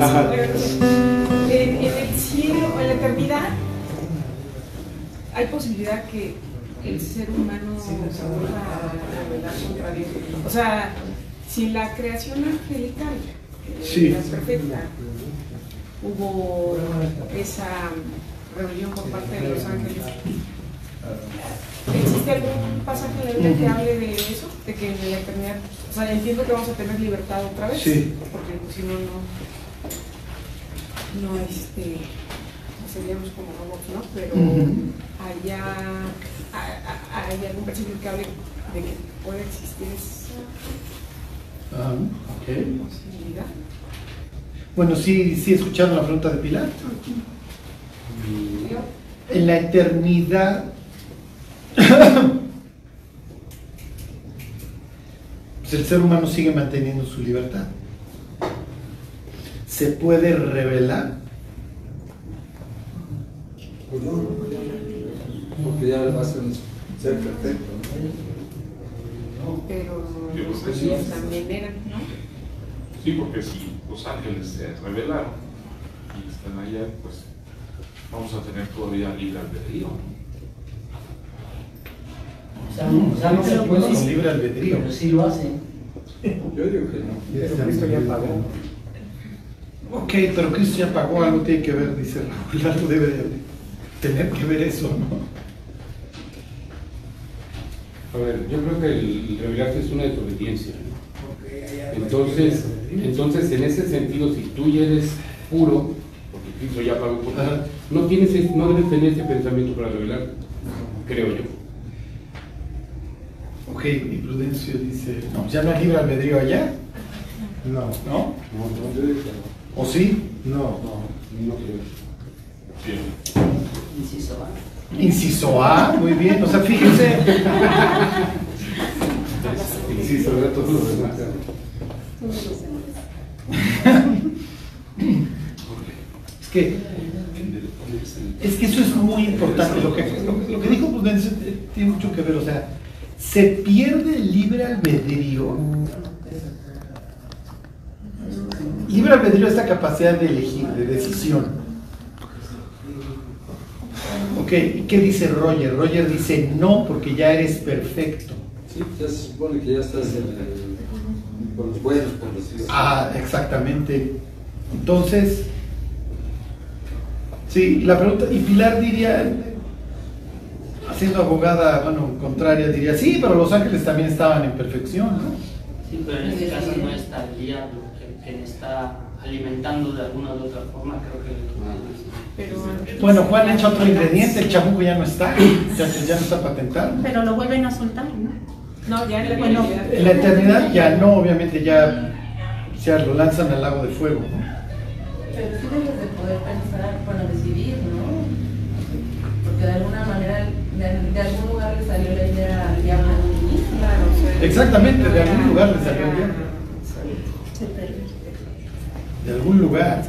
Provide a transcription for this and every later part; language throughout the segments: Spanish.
Ajá. En, en el cielo, en la eternidad, hay posibilidad que el ser humano se vuelva a rebelar contra Dios. O sea, si en la creación angelical, eh, Sí. la perfecta, hubo esa rebelión por parte de los ángeles, ¿existe algún pasaje en la Biblia que hable de eso? De que en la eternidad, o sea, entiendo que vamos a tener libertad otra vez, Sí. porque si no, no, no, este, no seríamos como robots, ¿no? Pero Ujú. allá hay algún versículo que hable de que puede existir esa Ah, ok. posibilidad. Bueno, sí, sí escucharon la pregunta de Pilar. En la eternidad, pues el ser humano sigue manteniendo su libertad. Se puede revelar. Pues no, porque ya va a ser un ser perfecto. Pero los ángeles también eran, ¿no? Sí, porque si los ángeles se revelaron y están allá, pues vamos a tener todavía libre albedrío. O sea, no, o sea, no se Con puede, libre albedrío. pero sí lo hacen. Yo digo que no. Pero Cristo ya pagó. Ok, pero Cristo ya pagó, algo tiene que ver, dice Raúl, algo debe de tener que ver eso, ¿no? A ver, yo creo que el revelarte es una desobediencia. ¿no? Entonces, entonces, en ese sentido, si tú ya eres puro, porque Cristo ya pagó por ti, no, tienes, es- no debes tener ese pensamiento para revelar, creo yo. Ok, y Prudencio dice, no, ya no hay libre albedrío allá, No, ¿no? No, no, no. ¿O sí? no. No creo. Bien. Inciso A. Inciso A, muy bien, o sea, fíjense. Sí, sobre todo los demás. Es que, es que eso es muy importante. Lo que, lo, lo que dijo Prudencio tiene mucho que ver. O sea, se pierde el libre albedrío. Libre albedrío es la capacidad de elegir, de decisión. Ok, ¿y ¿qué dice Roger? Roger dice no, porque ya eres perfecto. Sí, ya se supone que ya estás en con los buenos, decirlo así. Ah, exactamente. Entonces, sí, la pregunta, y Pilar diría, siendo abogada, bueno, contraria, diría, sí, pero los ángeles también estaban en perfección, ¿no? Sí, pero en este caso no está el diablo, le está alimentando de alguna u otra forma, creo que Pero Bueno, Juan echa otro ingrediente, el chamuco ya no está, ya, ya no está patentado. Pero lo vuelven a soltar, ¿no? No, ya en la Bueno. En la eternidad ya no, obviamente ya, ya lo lanzan al lago de fuego, ¿no? Pero sí debes de poder pensar, bueno, decidir, ¿no? Porque de alguna manera, de, de algún lugar le salió la idea al diablo al inicio. Claro, Exactamente, de algún lugar le salió el diablo. Se perdió. De algún lugar.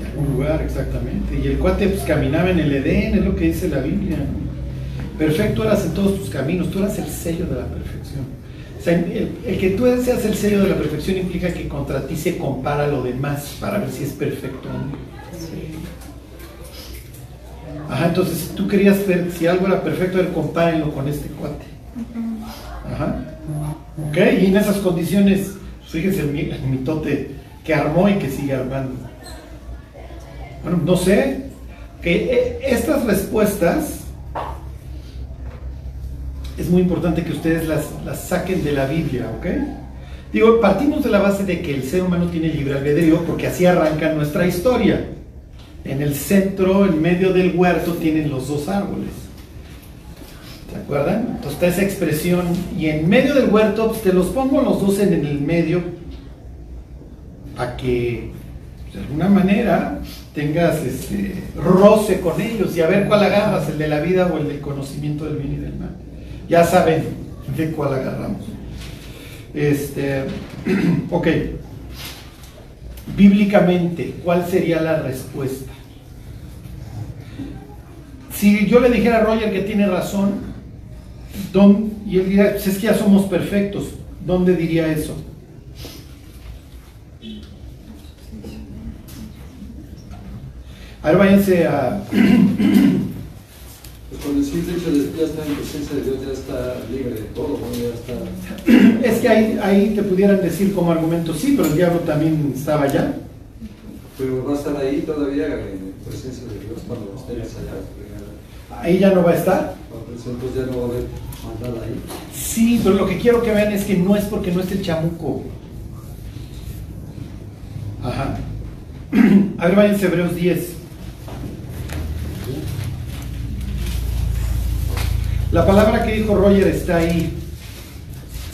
De algún lugar, exactamente. Y el cuate pues caminaba en el Edén, es lo que dice la Biblia. Perfecto eras en todos tus caminos, tú eras el sello de la perfección. O sea, el, el que tú seas el sello de la perfección implica que contra ti se compara lo demás para ver si es perfecto o no. Ajá, entonces si tú querías ver si algo era perfecto, a ver, compárenlo con este cuate. Ajá. Ok, y en esas condiciones, fíjense el mitote que armó y que sigue armando. Bueno, no sé, que eh, estas respuestas es muy importante que ustedes las, las saquen de la Biblia, ¿ok? Digo, partimos de la base de que el ser humano tiene libre albedrío porque así arranca nuestra historia. En el centro, en medio del huerto, tienen los dos árboles. ¿Se acuerdan? Entonces está esa expresión y en medio del huerto pues, te los pongo los dos en el medio para que de alguna manera tengas este, roce con ellos y a ver cuál agarras, el de la vida o el del conocimiento del bien y del mal. Ya saben de cuál agarramos. Este, ok. Bíblicamente, ¿cuál sería la respuesta? Si yo le dijera a Roger que tiene razón, ¿dónde- y él diría, pues es que ya somos perfectos, ¿dónde diría eso? A ver, váyanse a... Pues cuando el simple hecho de ya está en presencia de Dios, ya está libre de todo, ya está. Es que ahí, ahí te pudieran decir como argumento, sí, pero el diablo también estaba allá. Pero va a estar ahí todavía en presencia de Dios cuando estés allá. Ahí ya no va a estar. Entonces ya no va a haber ahí. Sí, pero lo que quiero que vean es que no es porque no esté el chamuco. Ajá. A ver, váyanse Hebreos 10. La palabra que dijo Roger está ahí.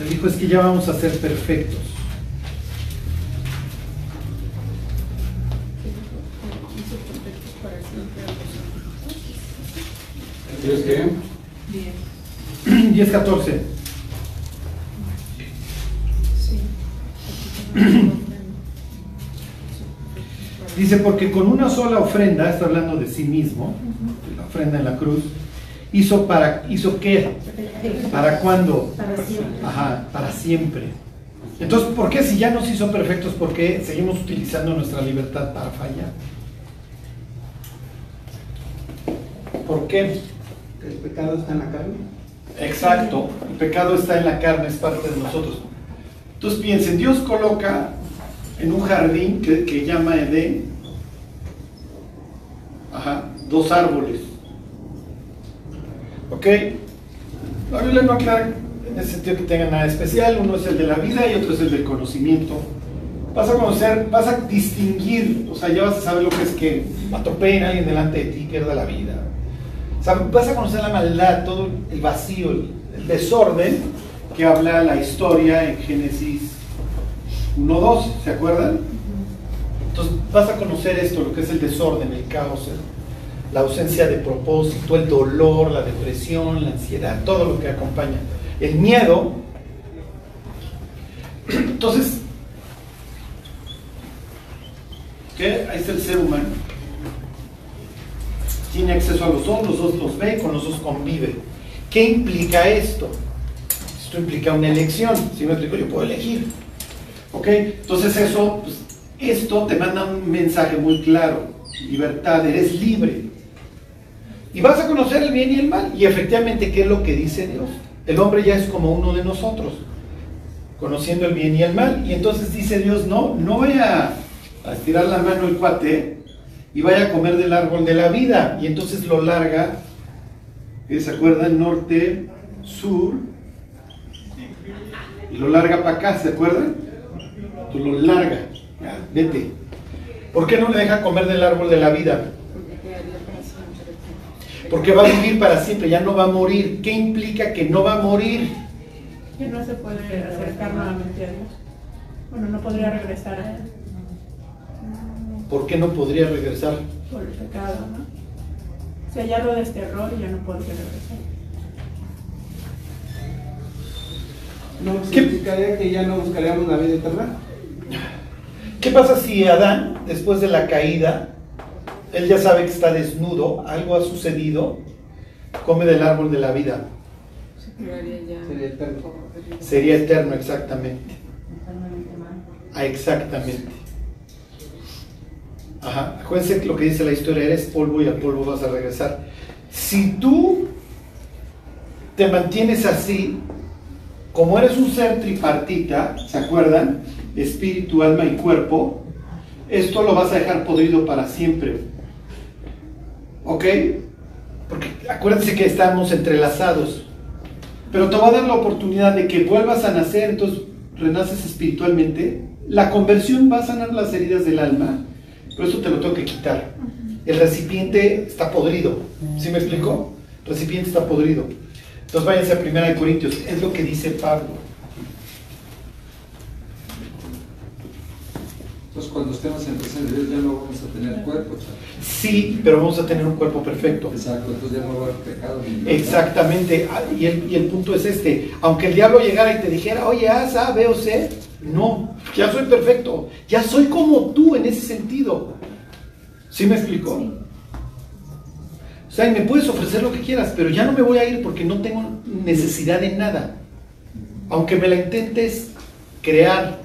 Él dijo es que ya vamos a ser perfectos. Hizo perfectos para siempre a ¿Quieres qué? Bien. 10, 14. Sí. Dice, porque con una sola ofrenda, está hablando de sí mismo, de la ofrenda en la cruz, hizo para, hizo qué? ¿Para cuándo? Para siempre. Ajá, para siempre. Entonces, ¿por qué si ya nos hizo perfectos, por qué seguimos utilizando nuestra libertad para fallar? ¿Por qué? El pecado está en la carne. Exacto, el pecado está en la carne, es parte de nosotros. Entonces piensen, Dios coloca en un jardín que, que llama Edén, ajá, dos árboles. ¿Ok? La Biblia no aclara en ese sentido que tenga nada especial, uno es el de la vida y otro es el del conocimiento. Vas a conocer, vas a distinguir, o sea, ya vas a saber lo que es que atropellen a alguien delante de ti, pierda la vida. Sea, vas a conocer la maldad, todo el vacío, el, desorden que habla la historia en Génesis 1.2, ¿se acuerdan? Entonces vas a conocer esto, lo que es el desorden, el caos, la ausencia de propósito, el dolor, la depresión, la ansiedad, todo lo que acompaña. El miedo. Entonces, ¿qué? Ahí está el ser humano. Tiene acceso a los dos, los dos los ve, con los dos convive. ¿Qué implica esto? Esto implica una elección. Si me explico, yo puedo elegir. ¿Ok? Entonces eso, pues, esto te manda un mensaje muy claro. Libertad, eres libre. Y vas a conocer el bien y el mal. Y efectivamente, ¿qué es lo que dice Dios? El hombre ya es como uno de nosotros, conociendo el bien y el mal. Y entonces dice Dios, no, no vaya a estirar la mano el cuate y vaya a comer del árbol de la vida. Y entonces lo larga. ¿se acuerdan? Norte, sur, y lo larga para acá, ¿se acuerdan? Tú lo larga, ya, vete. ¿Por qué no le deja comer del árbol de la vida? Porque va a vivir para siempre, ya no va a morir. ¿Qué implica que no va a morir? Que no se puede acercar nuevamente a Dios. Bueno, no podría regresar a Él ¿Por qué no podría regresar? por el pecado, ¿no? O sea, ya lo desterró y ya no podría regresar. No ¿Qué? significaría que ya no buscaríamos la vida eterna. ¿Qué pasa si Adán, después de la caída, él ya sabe que está desnudo, algo ha sucedido, come del árbol de la vida? Se quedaría ya. Sería eterno. Sería eterno, exactamente. Eternamente mal. Ah, exactamente. Ajá. Acuérdense lo que dice la historia, eres polvo y al polvo vas a regresar. Si tú te mantienes así, como eres un ser tripartita, ¿se acuerdan? Espíritu, alma y cuerpo, esto lo vas a dejar podrido para siempre. ¿Ok? Porque acuérdense que estamos entrelazados. Pero te va a dar la oportunidad de que vuelvas a nacer, entonces renaces espiritualmente. La conversión va a sanar las heridas del alma, pero eso te lo tengo que quitar. El recipiente está podrido. ¿Sí me explico? El recipiente está podrido. Entonces váyanse a 1 de Corintios, es lo que dice Pablo. Entonces cuando estemos en presencia de Dios ya no vamos a tener cuerpo. Sí, pero vamos a tener un cuerpo perfecto. Exacto, entonces ya no va a haber pecado. ni nada. Exactamente, Ah, y el, y el punto es este, aunque el diablo llegara y te dijera, oye, A, B o C, no, ya soy perfecto, ya soy como tú en ese sentido. ¿Sí me explicó? O sea, y me puedes ofrecer lo que quieras, pero ya no me voy a ir porque no tengo necesidad de nada. Aunque me la intentes crear.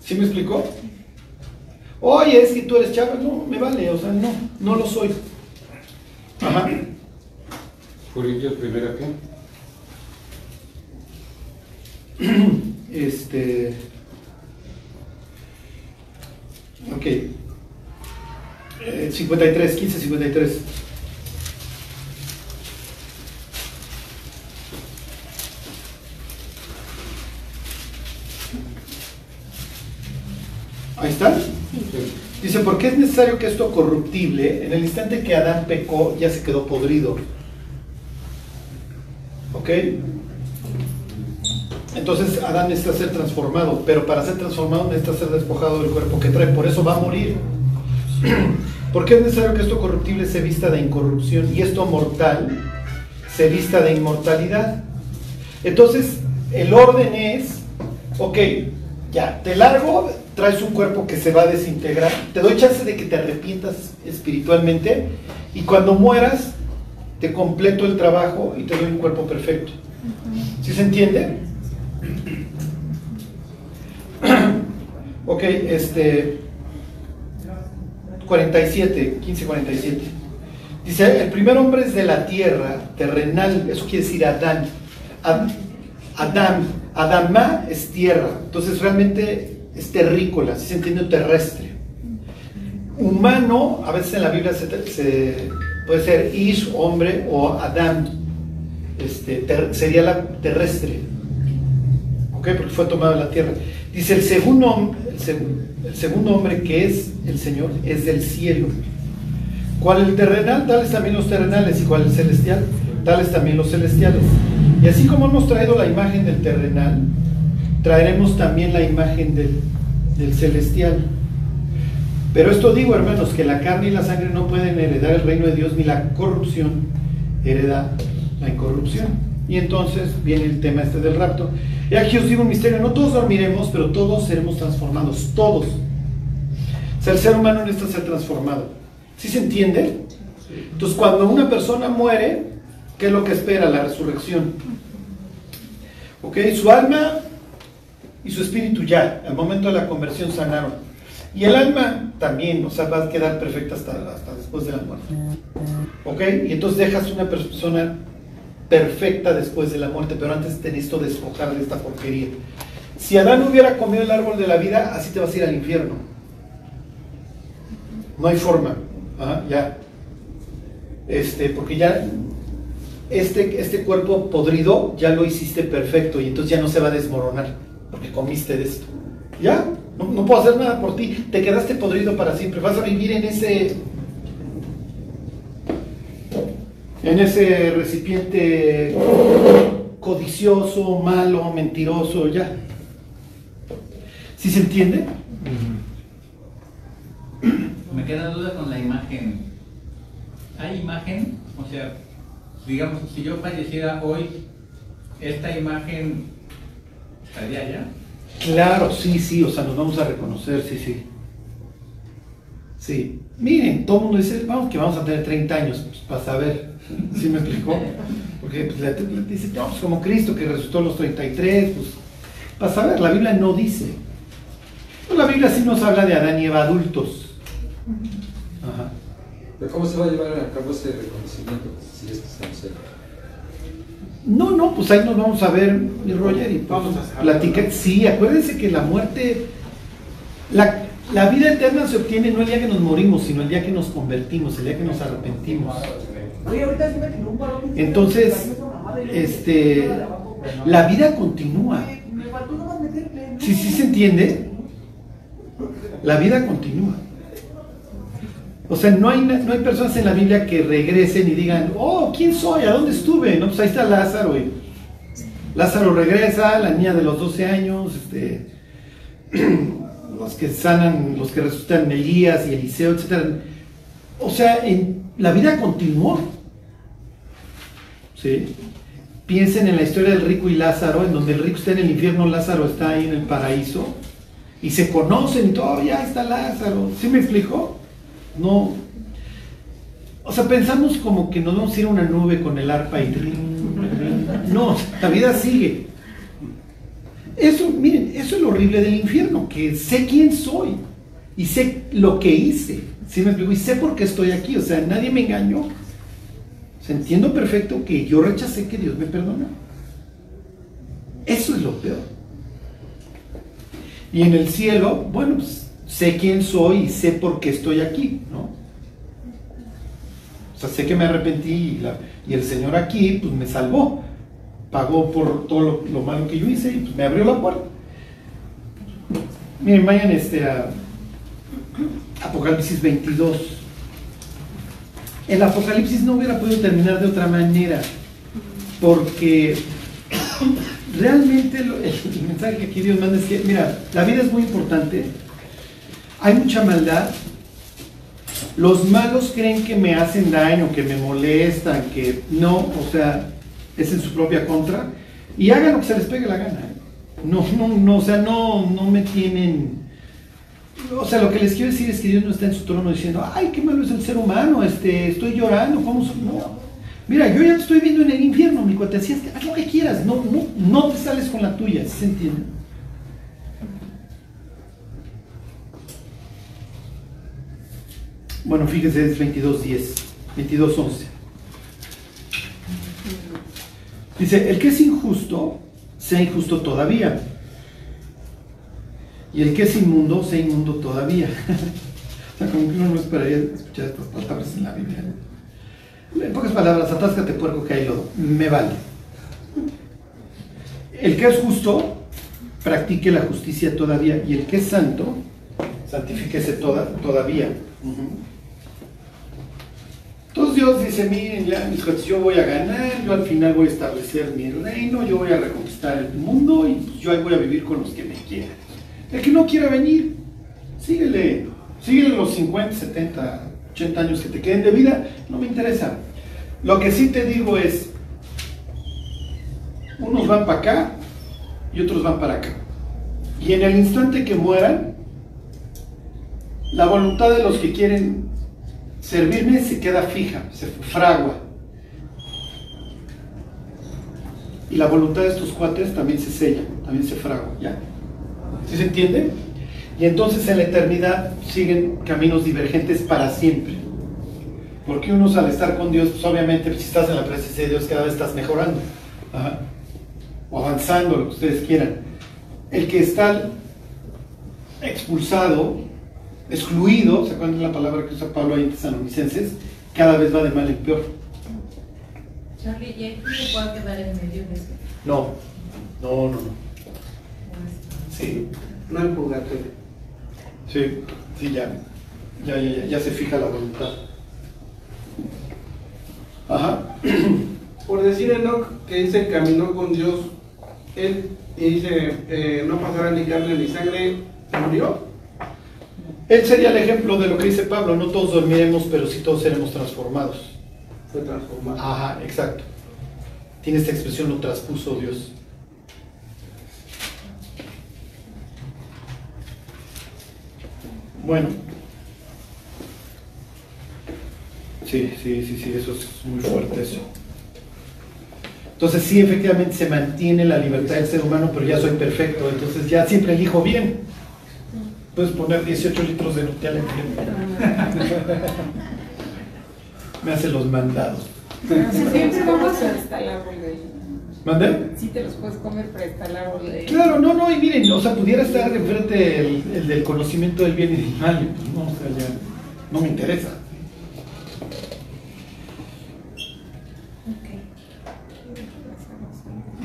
¿Sí me explicó? Oye, es que tú eres chava. No, me vale, o sea, no, no lo soy. Ajá. Corintios primera qué? Este. Ok. Eh, 53, 15, 53. Ahí está. Dice, ¿por qué es necesario que esto corruptible, en el instante que Adán pecó, ya se quedó podrido? ¿Ok? Entonces Adán necesita ser transformado, pero para ser transformado necesita ser despojado del cuerpo que trae, por eso va a morir. ¿Por qué es necesario que esto corruptible se vista de incorrupción y esto mortal se vista de inmortalidad? Entonces, el orden es, ok, ya, te largo, traes un cuerpo que se va a desintegrar, te doy chance de que te arrepientas espiritualmente y cuando mueras, te completo el trabajo y te doy un cuerpo perfecto. ¿Sí se entiende? Ok, este 47, 15, 47. Dice, el primer hombre es de la tierra, terrenal, eso quiere decir Adán. Ad- Adán, Adamá es tierra, entonces realmente es terrícola, si se entiende terrestre. Humano, a veces en la Biblia se, puede ser Ish, hombre, o Adán, este, sería la terrestre. ¿ok? Porque fue tomado de la tierra. Dice, el segundo, el, seg- el segundo hombre que es el Señor es del cielo. ¿Cuál el terrenal? Tales también los terrenales. ¿Y cuál el celestial? Tales también los celestiales. Y así como hemos traído la imagen del terrenal, traeremos también la imagen del, del celestial. Pero esto digo, hermanos, que la carne y la sangre no pueden heredar el reino de Dios, ni la corrupción hereda la incorrupción. Y entonces viene el tema este del rapto. Y aquí os digo un misterio, no todos dormiremos, pero todos seremos transformados, todos. O sea, el ser humano necesita ser transformado. ¿Sí se entiende? Entonces, cuando una persona muere, ¿qué es lo que espera? La resurrección. ¿Ok? Su alma y su espíritu ya, al momento de la conversión sanaron. Y el alma también, o sea, va a quedar perfecta hasta, hasta después de la muerte. ¿Ok? Y entonces dejas una persona perfecta después de la muerte, pero antes te necesito despojar de esta porquería. Si Adán hubiera comido el árbol de la vida, así te vas a ir al infierno. No hay forma. Ya. Este, porque ya este, este cuerpo podrido ya lo hiciste perfecto y entonces ya no se va a desmoronar porque comiste de esto. ¿Ya? No, no puedo hacer nada por ti. Te quedaste podrido para siempre. Vas a vivir en ese en ese recipiente codicioso, malo, mentiroso, ya. ¿Sí se entiende? Me queda duda con la imagen. ¿Hay imagen? O sea, digamos, si yo falleciera hoy, ¿esta imagen estaría ya? Claro, sí, sí, o sea, nos vamos a reconocer, sí, sí. Sí. Miren, todo el mundo dice, vamos que vamos a tener 30 años, pues, para saber. ¿Sí me explicó? Porque pues, le, le dice, no, pues como Cristo que resucitó a los 33, pues, para saber, la Biblia no dice. Pues, la Biblia sí nos habla de Adán y Eva adultos. Ajá. Pero ¿cómo se va a llevar a cabo ese reconocimiento si es que estamos cerca? No, no, pues ahí nos vamos a ver, mi Roger, y vamos a platicar. Sí, acuérdense que la muerte, la, la vida eterna se obtiene no el día que nos morimos, sino el día que nos convertimos, el día que nos arrepentimos. Entonces, este, la vida continúa. Si sí, se entiende, la vida continúa. O sea, no hay, no hay personas en la Biblia que regresen y digan, oh, ¿quién soy? ¿A dónde estuve? No, pues ahí está Lázaro. Y Lázaro regresa, la niña de los 12 años, este, los que sanan, los que resucitan Elías y Eliseo, etc. O sea, en, la vida continuó. ¿Sí? Piensen en la historia del rico y Lázaro, en donde el rico está en el infierno, Lázaro está ahí en el paraíso, y se conocen todo, ya está Lázaro. ¿Sí me explico? No. O sea, pensamos como que nos vamos a ir a una nube con el arpa y No, la vida sigue. Eso, miren, eso es lo horrible del infierno, que sé quién soy. y sé lo que hice. ¿Sí me explico? Y sé por qué estoy aquí. O sea, nadie me engañó. Entiendo perfecto que yo rechacé que Dios me perdona. Eso es lo peor. Y en el cielo, bueno, pues, sé quién soy y sé por qué estoy aquí, ¿no? O sea, sé que me arrepentí y, el Señor aquí, pues me salvó. Pagó por todo lo, lo malo que yo hice y pues, me abrió la puerta. Miren, vayan este, a Apocalipsis 22. El Apocalipsis no hubiera podido terminar de otra manera, porque realmente lo- el mensaje que aquí Dios manda es que, mira, la vida es muy importante, hay mucha maldad, los malos creen que me hacen daño, que me molestan, que no, o sea, es en su propia contra, y hagan lo que se les pegue la gana. No, no, no, o sea, no, no me tienen... O sea, lo que les quiero decir es que Dios no está en su trono diciendo, ay, qué malo es el ser humano, este, estoy llorando, ¿cómo so-?" No. Mira, yo ya te estoy viendo en el infierno, mi cuate, así es haz lo que quieras, no, no, te sales con la tuya, ¿sí se entiende? Bueno, fíjese, es 22.10, 22.11. Dice, el que es injusto, sea injusto todavía. Y el que es inmundo, sea inmundo todavía. o sea, como que uno no esperaría escuchar estas palabras en la Biblia. ¿no? En pocas palabras, atáscate puerco que hay lodo. Me vale. El que es justo, practique la justicia todavía. Y el que es santo, santifíquese toda, todavía. Entonces Dios dice, miren, ya mis cuates, yo voy a ganar, yo al final voy a establecer mi reino, yo voy a reconquistar el mundo y yo ahí voy a vivir con los que me quieran. El que no quiera venir, síguele, síguele los 50, 70, 80 años que te queden de vida, no me interesa. Lo que sí te digo es, unos van para acá y otros van para acá. Y en el instante que mueran, la voluntad de los que quieren servirme se queda fija, se fragua. Y la voluntad de estos cuates también se sella, también se fragua, ¿ya? ¿Sí se entiende? Y entonces en la eternidad siguen caminos divergentes para siempre. Porque unos al estar con Dios, pues obviamente si estás en la presencia de Dios cada vez estás mejorando. Ajá. O avanzando, lo que ustedes quieran. El que está expulsado, excluido, ¿se acuerdan de la palabra que usa Pablo ahí en Tesalonicenses? Cada vez va de mal en peor. Charlie, ¿y aquí me puedo quedar en medio de eso? No, no, no, no. Sí, No hay purgatorio. sí, sí, ya. Ya, ya, ya, ya se fija la voluntad. Ajá. Por decir Enoch que dice caminó con Dios, él y dice eh, no pasará ni carne ni sangre, murió. Él sería el ejemplo de lo que dice Pablo, no todos dormiremos, pero sí todos seremos transformados. Fue transformado. Ajá, exacto. Tiene esta expresión, lo traspuso Dios. Bueno. Sí, sí, sí, sí, eso es muy fuerte eso. Entonces sí, efectivamente se mantiene la libertad del ser humano, pero ya soy perfecto, entonces ya siempre elijo bien. Puedes poner 18 litros de Nutella en Me hace los mandados. Si siempre vamos a estar el árbol. ¿Mandé? Sí te los puedes comer, el árbol de. Claro, no, no, y miren, o sea, pudiera estar enfrente el, el del conocimiento del bien y del mal, pues no, o sea, ya no me interesa.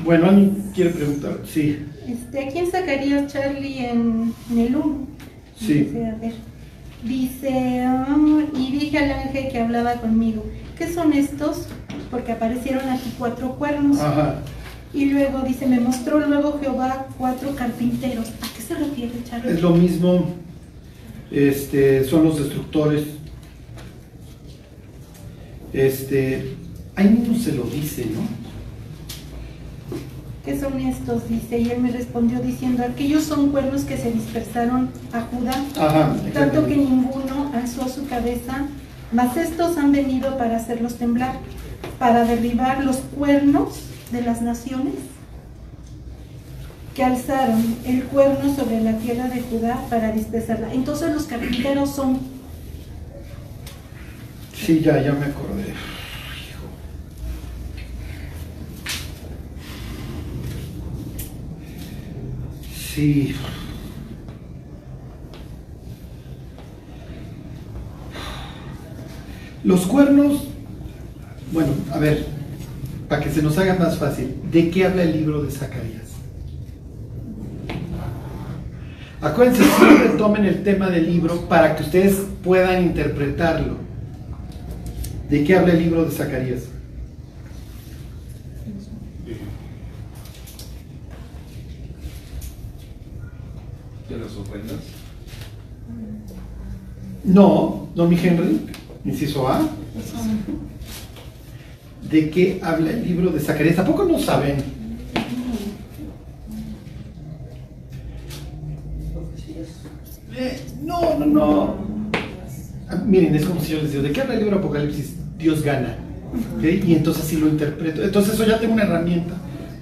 Bueno, ¿alguien quiere preguntar? Sí, Este, aquí en Zacarías, Charlie, en, en el 1. Sí. Dice, a ver, dice, ah, y dije al ángel que hablaba conmigo, ¿qué son estos? Porque aparecieron aquí cuatro cuernos. ajá. Y luego dice, me mostró luego Jehová cuatro carpinteros. ¿A qué se refiere, Charlie? Es lo mismo, este, son los destructores. Este, ahí mismo se lo dice, ¿no? ¿Qué son estos? Dice, y él me respondió diciendo, aquellos son cuernos que se dispersaron a Judá, Ajá, tanto que ninguno alzó su cabeza, mas estos han venido para hacerlos temblar, para derribar los cuernos de las naciones. que alzaron el cuerno sobre la tierra de Judá para dispersarla. Entonces los carpinteros son Sí, ya, ya me acordé. Sí. Los cuernos, bueno, a ver, para que se nos haga más fácil, ¿de qué habla el libro de Zacarías? Acuérdense, siempre tomen el tema del libro para que ustedes puedan interpretarlo. ¿De qué habla el libro de Zacarías? ¿De las ofrendas? No, no, mi Henry, inciso A. ¿De qué habla el libro de Zacarías? ¿Tampoco no saben? Eh, no, no, no. Ah, miren, es como si yo les digo, ¿de qué habla el libro Apocalipsis? Dios gana. Y entonces así lo interpreto. Entonces eso ya tengo una herramienta.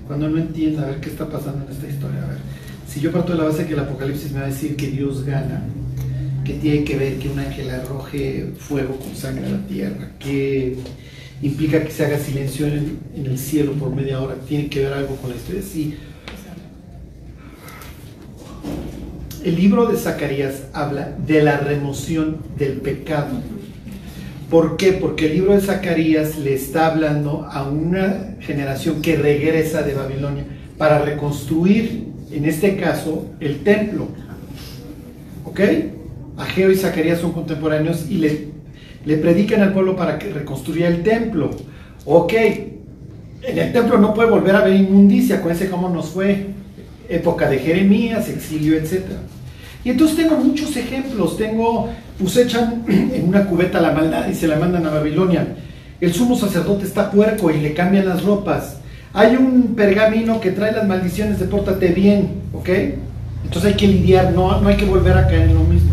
Cuando no entienda, a ver qué está pasando en esta historia. A ver, si yo parto de la base que el Apocalipsis me va a decir que Dios gana, que tiene que ver que un ángel arroje fuego con sangre a la tierra, que implica que se haga silencio en, el cielo por media hora, tiene que ver algo con la historia. Sí. El libro de Zacarías habla de la remoción del pecado. ¿Por qué? Porque el libro de Zacarías le está hablando a una generación que regresa de Babilonia para reconstruir, en este caso, el templo. ¿Ok? Ageo y Zacarías son contemporáneos y le, le predican al pueblo para que reconstruya el templo. Ok, en el templo no puede volver a haber inmundicia, acuérdense cómo nos fue. Época de Jeremías, exilio, etc. Y entonces tengo muchos ejemplos. Tengo, pues echan en una cubeta la maldad y se la mandan a Babilonia. El sumo sacerdote está puerco y le cambian las ropas. Hay un pergamino que trae las maldiciones de pórtate bien, ¿ok? Entonces hay que lidiar, no, no hay que volver a caer en lo mismo.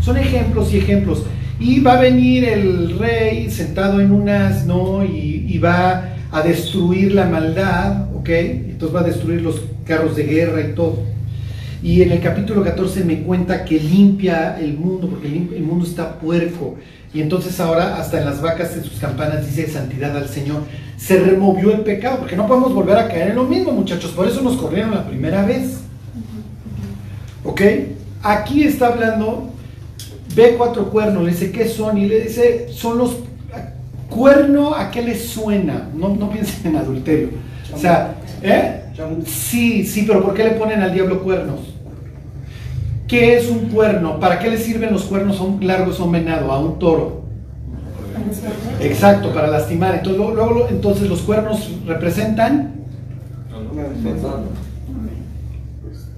Son ejemplos y ejemplos. Y va a venir el rey sentado en un asno y, va a destruir la maldad, ¿ok? Entonces va a destruir los carros de guerra y todo. Y en el capítulo 14 me cuenta que limpia el mundo, porque el, el mundo está puerco. Y entonces ahora hasta en las vacas en sus campanas dice santidad al Señor. Se removió el pecado, porque no podemos volver a caer en lo mismo, muchachos. Por eso nos corrieron la primera vez. ¿Ok? Aquí está hablando, ve cuatro cuernos, le dice, ¿qué son? Y le dice, son los... Cuerno, ¿a qué le suena? No, no piensen en adulterio. O sea, ¿eh? Sí, sí, pero ¿por qué le ponen al diablo cuernos? ¿Qué es un cuerno? ¿Para qué le sirven los cuernos a un largo a un venado, a un toro? Exacto, para lastimar. Entonces, luego, luego, entonces los cuernos representan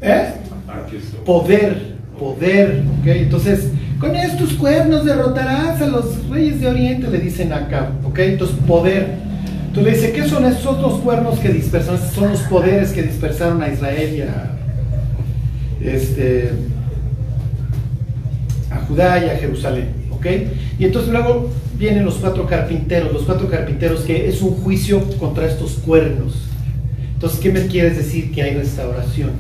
¿eh? poder, poder. ¿ok? Entonces, con estos cuernos derrotarás a los reyes de Oriente, le dicen acá. ¿ok? Entonces, poder. Entonces le dice, ¿qué son esos dos cuernos que dispersan? Son los poderes que dispersaron a Israel y a, este, a Judá y a Jerusalén. ¿ok? Y entonces luego vienen los cuatro carpinteros, los cuatro carpinteros que es un juicio contra estos cuernos. Entonces, ¿qué me quieres decir? Que hay restauración.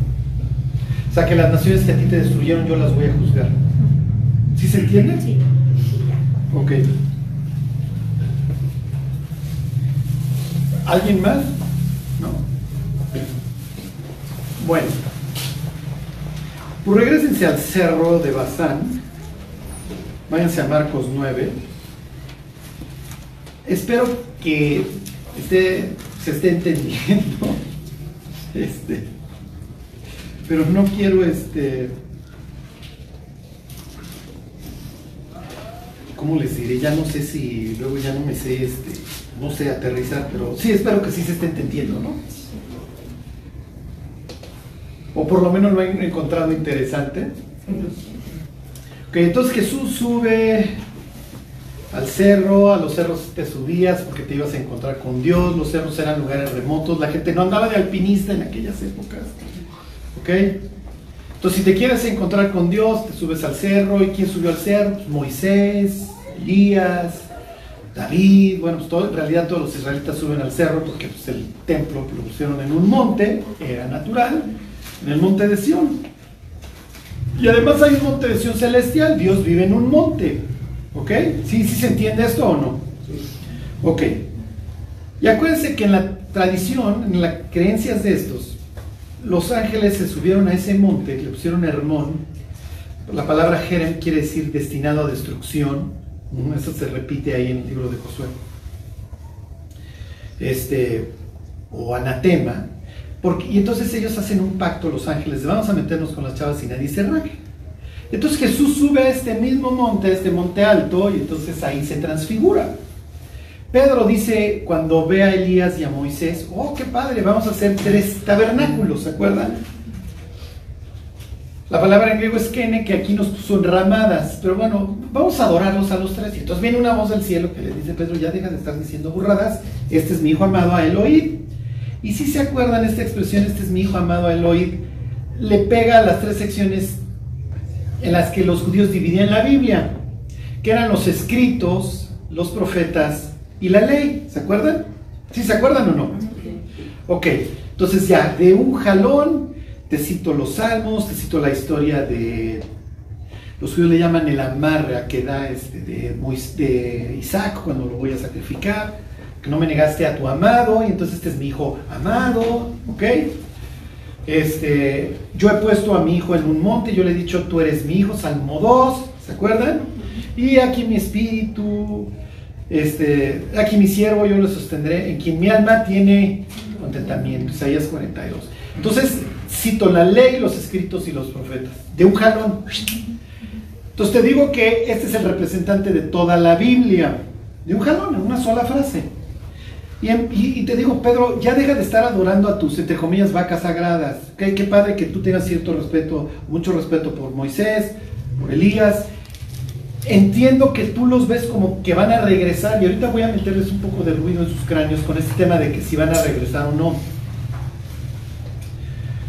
O sea, que las naciones que a ti te destruyeron yo las voy a juzgar. ¿Sí se entiende? Sí. Ok. ¿Alguien más? No. Bueno. Pues regresense al cerro de Bazán. Váyanse a Marcos 9. Espero que esté- se esté entendiendo. Este. Pero no quiero este. ¿Cómo les diré? Ya no sé si luego ya no me sé este. No sé aterrizar, pero sí espero que sí se esté entendiendo, ¿no? O por lo menos lo han encontrado interesante. Ok, entonces Jesús sube al cerro, a los cerros te subías porque te ibas a encontrar con Dios, los cerros eran lugares remotos, la gente no andaba de alpinista en aquellas épocas. ¿Ok? Entonces, si te quieres encontrar con Dios, te subes al cerro. ¿Y quién subió al cerro? Pues Moisés, Elías, David. Bueno, pues todo- en realidad todos los israelitas suben al cerro porque pues, el templo lo pusieron en un monte, era natural. en el monte de Sión. Y además hay un monte de Sión celestial, Dios vive en un monte. ¿Ok? ¿Sí, sí se entiende esto o no? Ok. Y acuérdense que en la tradición, en las creencias de estos, los ángeles se subieron a ese monte, le pusieron Hermón. La palabra Jerem quiere decir destinado a destrucción. Eso se repite ahí en el libro de Josué. Este, o anatema. Porque, y entonces ellos hacen un pacto, los ángeles, vamos a meternos con las chavas y nadie se raje. Entonces Jesús sube a este mismo monte, a este monte alto, y entonces ahí se transfigura. Pedro dice cuando ve a Elías y a Moisés, oh, qué padre, vamos a hacer tres tabernáculos, ¿se acuerdan? La palabra en griego es kene, que aquí nos puso enramadas, pero bueno, vamos a adorarlos a los tres. Y entonces viene una voz del cielo que le dice, Pedro, ya deja de estar diciendo burradas, este es mi hijo amado a Eloí. Y si se acuerdan esta expresión, este es mi hijo amado a Eloí, le pega a las tres secciones en las que los judíos dividían la Biblia, que eran los escritos, los profetas y la ley. ¿Se acuerdan? ¿Sí se acuerdan o no? Ok, entonces ya, de un jalón, te cito los salmos, te cito la historia de, los judíos le llaman el amarra que da este, de, Isaac cuando lo voy a sacrificar, que no me negaste a tu amado, y entonces este es mi hijo amado, ¿ok? Este, yo he puesto a mi hijo en un monte, yo le he dicho, tú eres mi hijo, Salmo 2, ¿se acuerdan? Y aquí mi espíritu, este, aquí mi siervo, yo lo sostendré, en quien mi alma tiene contentamiento, Isaías 42. Entonces, cito la ley, los escritos y los profetas, de un jalón. Entonces te digo que este es el representante de toda la Biblia, de un jalón, en una sola frase. Y, te digo, Pedro, ya deja de estar adorando a tus, entre comillas, vacas sagradas. ¿Okay? Qué padre que tú tengas cierto respeto, mucho respeto por Moisés, por Elías. Entiendo que tú los ves como que van a regresar, y ahorita voy a meterles un poco de ruido en sus cráneos con este tema de que si van a regresar o no.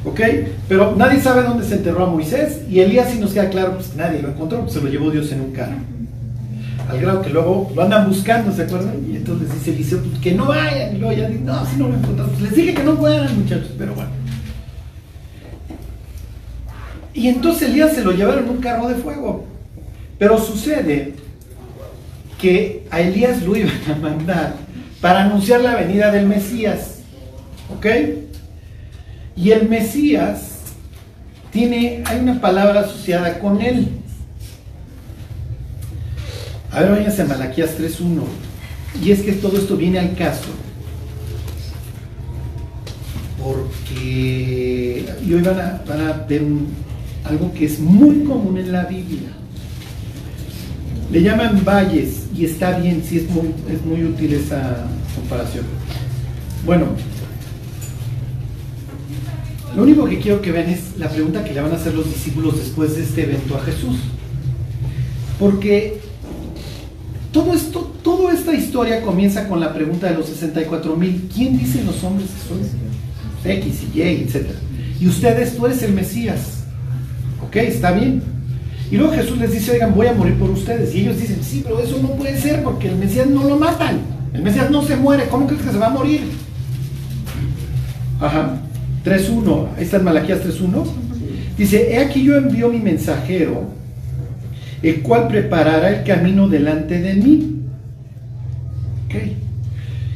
¿Ok? Pero nadie sabe dónde se enterró a Moisés, y Elías sí nos queda claro, pues nadie lo encontró, pues se lo llevó Dios en un carro al grado que luego lo andan buscando, ¿se acuerdan? Y entonces dice Eliseo, pues que no vayan, y luego ya dice, no, si no lo encontramos, pues les dije que no fueran muchachos, pero bueno. Y entonces Elías se lo llevaron en un carro de fuego. Pero sucede que a Elías lo iban a mandar para anunciar la venida del Mesías. ¿Ok? Y el Mesías tiene, hay una palabra asociada con él. A ver, váyanse a Malaquías 3.1. Y es que todo esto viene al caso. Porque y hoy van a, ver algo que es muy común en la Biblia. Le llaman valles y está bien, sí es muy, es muy útil esa comparación. Bueno, lo único que quiero que vean es la pregunta que le van a hacer los discípulos después de este evento a Jesús. Porque todo esto, toda esta historia comienza con la pregunta de los 64 mil. ¿Quién dicen los hombres que son? X y Y, etc. Y ustedes, tú eres el Mesías. ¿Ok? ¿Está bien? Y luego Jesús les dice, oigan, voy a morir por ustedes. Y ellos dicen, sí, pero eso no puede ser porque el Mesías no lo matan. El Mesías no se muere. ¿Cómo crees que se va a morir? Ajá. 3.1. Ahí está en Malaquías 3.1. Dice, he aquí yo envío mi mensajero el cual preparará el camino delante de mí. Okay.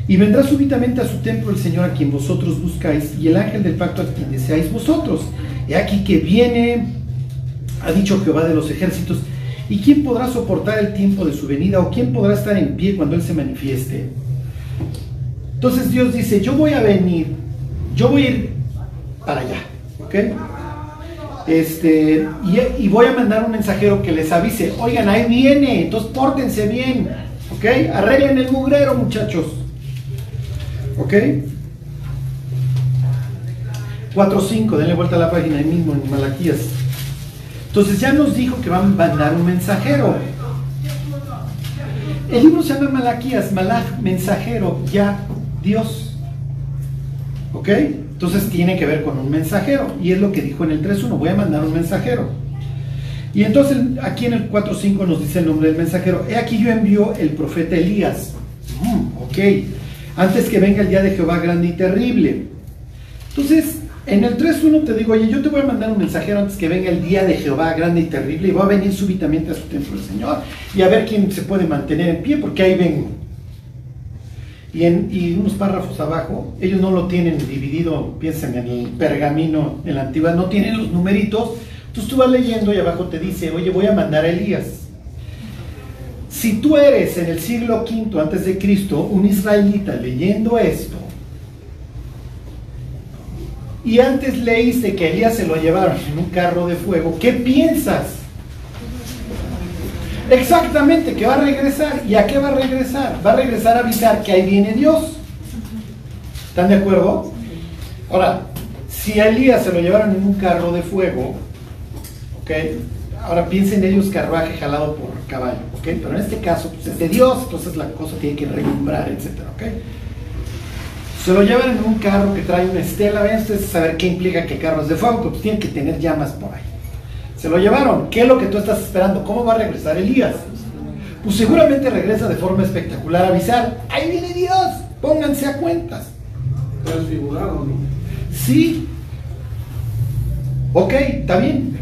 Y vendrá súbitamente a su templo el Señor a quien vosotros buscáis y el ángel del pacto a quien deseáis vosotros. He aquí que viene, ha dicho Jehová de los ejércitos, ¿y quién podrá soportar el tiempo de su venida o quién podrá estar en pie cuando Él se manifieste? Entonces Dios dice, yo voy a venir, yo voy a ir para allá, ¿ok? Este, y, voy a mandar un mensajero que les avise, oigan, ahí viene, entonces pórtense bien, ¿ok? Arreglen el mugrero, muchachos. ¿Ok? 4.5, denle vuelta a la página ahí mismo en Malaquías. Entonces ya nos dijo que van a mandar un mensajero. El libro se llama Malaquías, Malach, mensajero, ya, Dios. ¿Ok? Entonces tiene que ver con un mensajero. Y es lo que dijo en el 3.1, voy a mandar un mensajero. Y entonces aquí en el 4.5 nos dice el nombre del mensajero. He aquí yo envío el profeta Elías. Mm, ok. Antes que venga el día de Jehová grande y terrible. Entonces, En el 3.1 te digo, oye, yo te voy a mandar un mensajero antes que venga el día de Jehová grande y terrible y va a venir súbitamente a su templo el Señor y a ver quién se puede mantener en pie porque ahí vengo. Y, en, unos párrafos abajo, ellos no lo tienen dividido, piensen en el pergamino en la antigüedad, no tienen los numeritos. Entonces tú vas leyendo y abajo te dice, oye, voy a mandar a Elías. Si tú eres en el siglo V antes de Cristo un israelita leyendo esto, y antes leíste que Elías se lo llevaron en un carro de fuego, ¿qué piensas? Exactamente, que va a regresar. ¿Y a qué va a regresar? Va a regresar a avisar que ahí viene Dios. ¿Están de acuerdo? Ahora, si a Elías se lo llevaron en un carro de fuego, ¿ok? Ahora piensen ellos carruaje jalado por caballo, ¿ok? Pero en este caso, pues es de Dios, entonces la cosa tiene que relumbrar, etcétera, ¿ok? Se lo llevan en un carro que trae una estela, vean ustedes saber qué implica que el carro es de fuego, pues tiene que tener llamas por ahí. Se lo llevaron. ¿Qué es lo que tú estás esperando? ¿Cómo va a regresar Elías? Pues seguramente regresa de forma espectacular a avisar. Ahí viene Dios. Pónganse a cuentas. Transfigurado, ¿no? Sí. Ok, está bien.